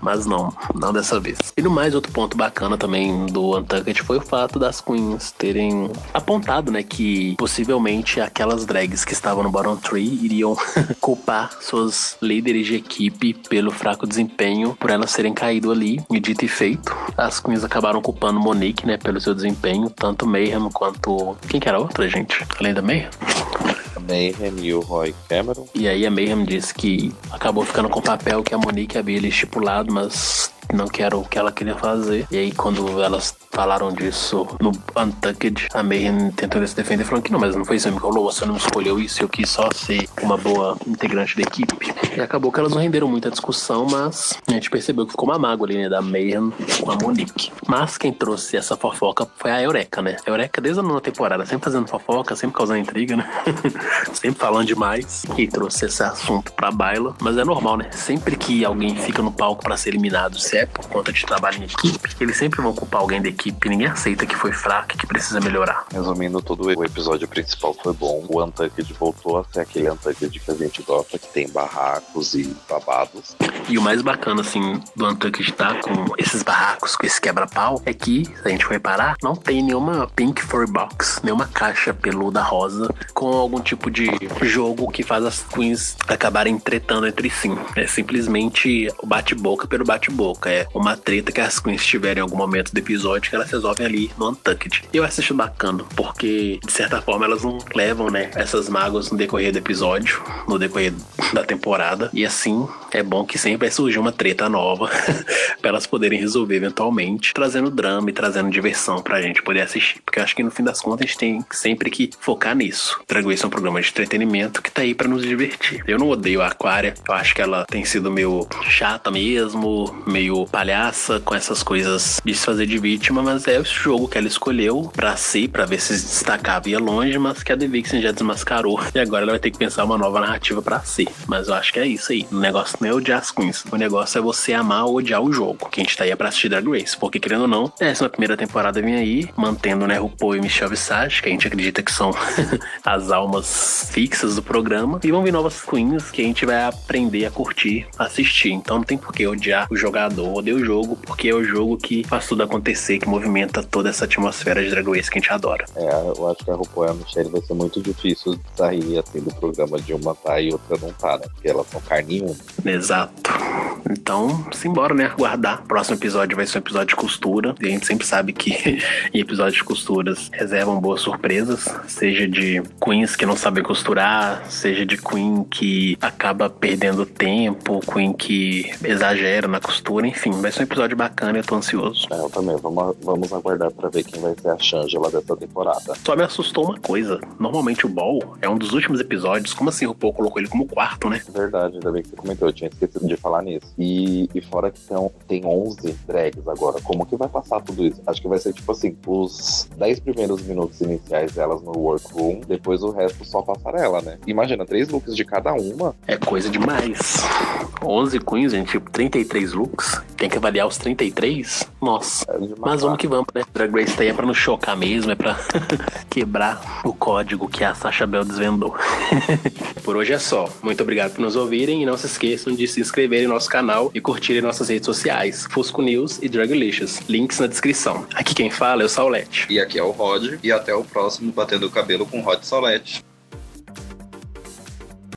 Mas não, não dessa vez. E no mais, outro ponto bacana também do Untucked foi o fato das queens terem apontado, né, que possivelmente aquelas drags que estavam no bottom tree iriam (laughs) culpar suas líderes de equipe pelo fraco desempenho, por elas terem caído ali. E dito e feito, as queens acabaram culpando Monique, né, pelo seu desempenho, tanto Mayhem quanto. Quem que era a outra, gente? Além da Mayhem? (laughs) Mayhem e o Roy Cameron. E aí a Mayhem disse que acabou ficando com o papel que a Monique havia estipulado, mas não que era o que ela queria fazer. E aí, quando elas falaram disso no Untucked, a Mayhem tentou se defender, falando que não, mas não foi isso que me rolou, você não escolheu isso, eu quis só ser uma boa integrante da equipe. E acabou que elas não renderam muita discussão, mas a gente percebeu que ficou uma mágoa ali, né, da Mayhem com a Monique. Mas quem trouxe essa fofoca foi a Eureka, né? A Eureka, desde a nona temporada, sempre fazendo fofoca, sempre causando intriga, né? (laughs) sempre falando demais. E trouxe esse assunto pra baila. Mas é normal, né? Sempre que alguém fica no palco para ser eliminado, se é por conta de trabalho em equipe, eles sempre vão culpar alguém da equipe. Ninguém aceita que foi fraco e que precisa melhorar. Resumindo, todo o episódio principal foi bom. O Untucked voltou a ser aquele Untucked que a gente gosta, que tem barracos e babados. E o mais bacana, assim, do Untucked tá com esses barracos, com esse quebra-pau, é que, se a gente for reparar, não tem nenhuma Pink Furry Box, nenhuma caixa peluda rosa com algum tipo de jogo que faz as queens acabarem tretando entre si. É simplesmente o bate-boca pelo bate-boca. É uma treta que as queens tiverem em algum momento do episódio que elas resolvem ali no Untucked. E eu acho bacana, porque de certa forma elas não levam, né, essas mágoas no decorrer do episódio, no decorrer da temporada. E assim é bom que sempre vai surgir uma treta nova (laughs) para elas poderem resolver eventualmente, trazendo drama e trazendo diversão pra gente poder assistir. Porque eu acho que no fim das contas a gente tem sempre que focar nisso. Drag Race é um programa de entretenimento que tá aí para nos divertir. Eu não odeio a Aquária, eu acho que ela tem sido meio chata mesmo, meio palhaça com essas coisas de se fazer de vítima, mas é o jogo que ela escolheu pra si, pra ver se destacava e ia longe, mas que a The Vixen já desmascarou. (laughs) E agora ela vai ter que pensar uma nova narrativa pra si. Mas eu acho que é isso aí. O negócio não é odiar as queens. O negócio é você amar ou odiar o jogo. Que a gente tá aí pra assistir Drag Race. Porque, querendo ou não, essa primeira temporada vem aí, mantendo, né, RuPaul e Michelle Visage, que a gente acredita que são (laughs) as almas fixas do programa. E vão vir novas queens que a gente vai aprender a curtir, assistir. Então não tem por que odiar o jogador, odeia o jogo, porque é o jogo que faz tudo acontecer, que movimenta toda essa atmosfera de Drag Race que a gente adora. É, eu acho que a RuPaul e a Michelle vai ser muito difícil sair assim do programa de uma tá e outra não tá, né? Porque elas são carne uma. Exato. Então, simbora, né? Aguardar. Próximo episódio vai ser um episódio de costura. E a gente sempre sabe que (laughs) em episódios de costuras reservam boas surpresas. Seja de queens que não sabem costurar, seja de queen que acaba perdendo tempo, queen que exagera na costura. Enfim, vai ser um episódio bacana e eu tô ansioso. É, eu também. Vamos, vamos aguardar pra ver quem vai ser a Shangela dessa temporada. Só me assustou uma coisa. Normalmente o Ball é um dos últimos episódios. Como assim o RuPaul colocou ele como quarto, né? Verdade, ainda bem que você comentou. Eu tinha esquecido de falar nisso. E, e fora que tem, tem 11 drags agora. Como que vai passar tudo isso? Acho que vai ser tipo assim, os 10 primeiros minutos iniciais delas no workroom, depois o resto só passarela, né? Imagina, três looks de cada uma. É coisa demais. 11 queens, gente, tipo 33 looks. Tem que avaliar os 33? Nossa. É Mas vamos que vamos, né? Drag Race tá aí é pra nos chocar mesmo, é pra (laughs) quebrar o código que a Sasha Bell desvendou. (laughs) por hoje é só. Muito obrigado por nos ouvirem e não se esqueçam de se inscreverem no nosso canal e curtirem nossas redes sociais, Fusco News e Draglicious. Links na descrição. Aqui quem fala é o Saulete. E aqui é o Rod. E até o próximo Batendo o Cabelo com Rod Solete.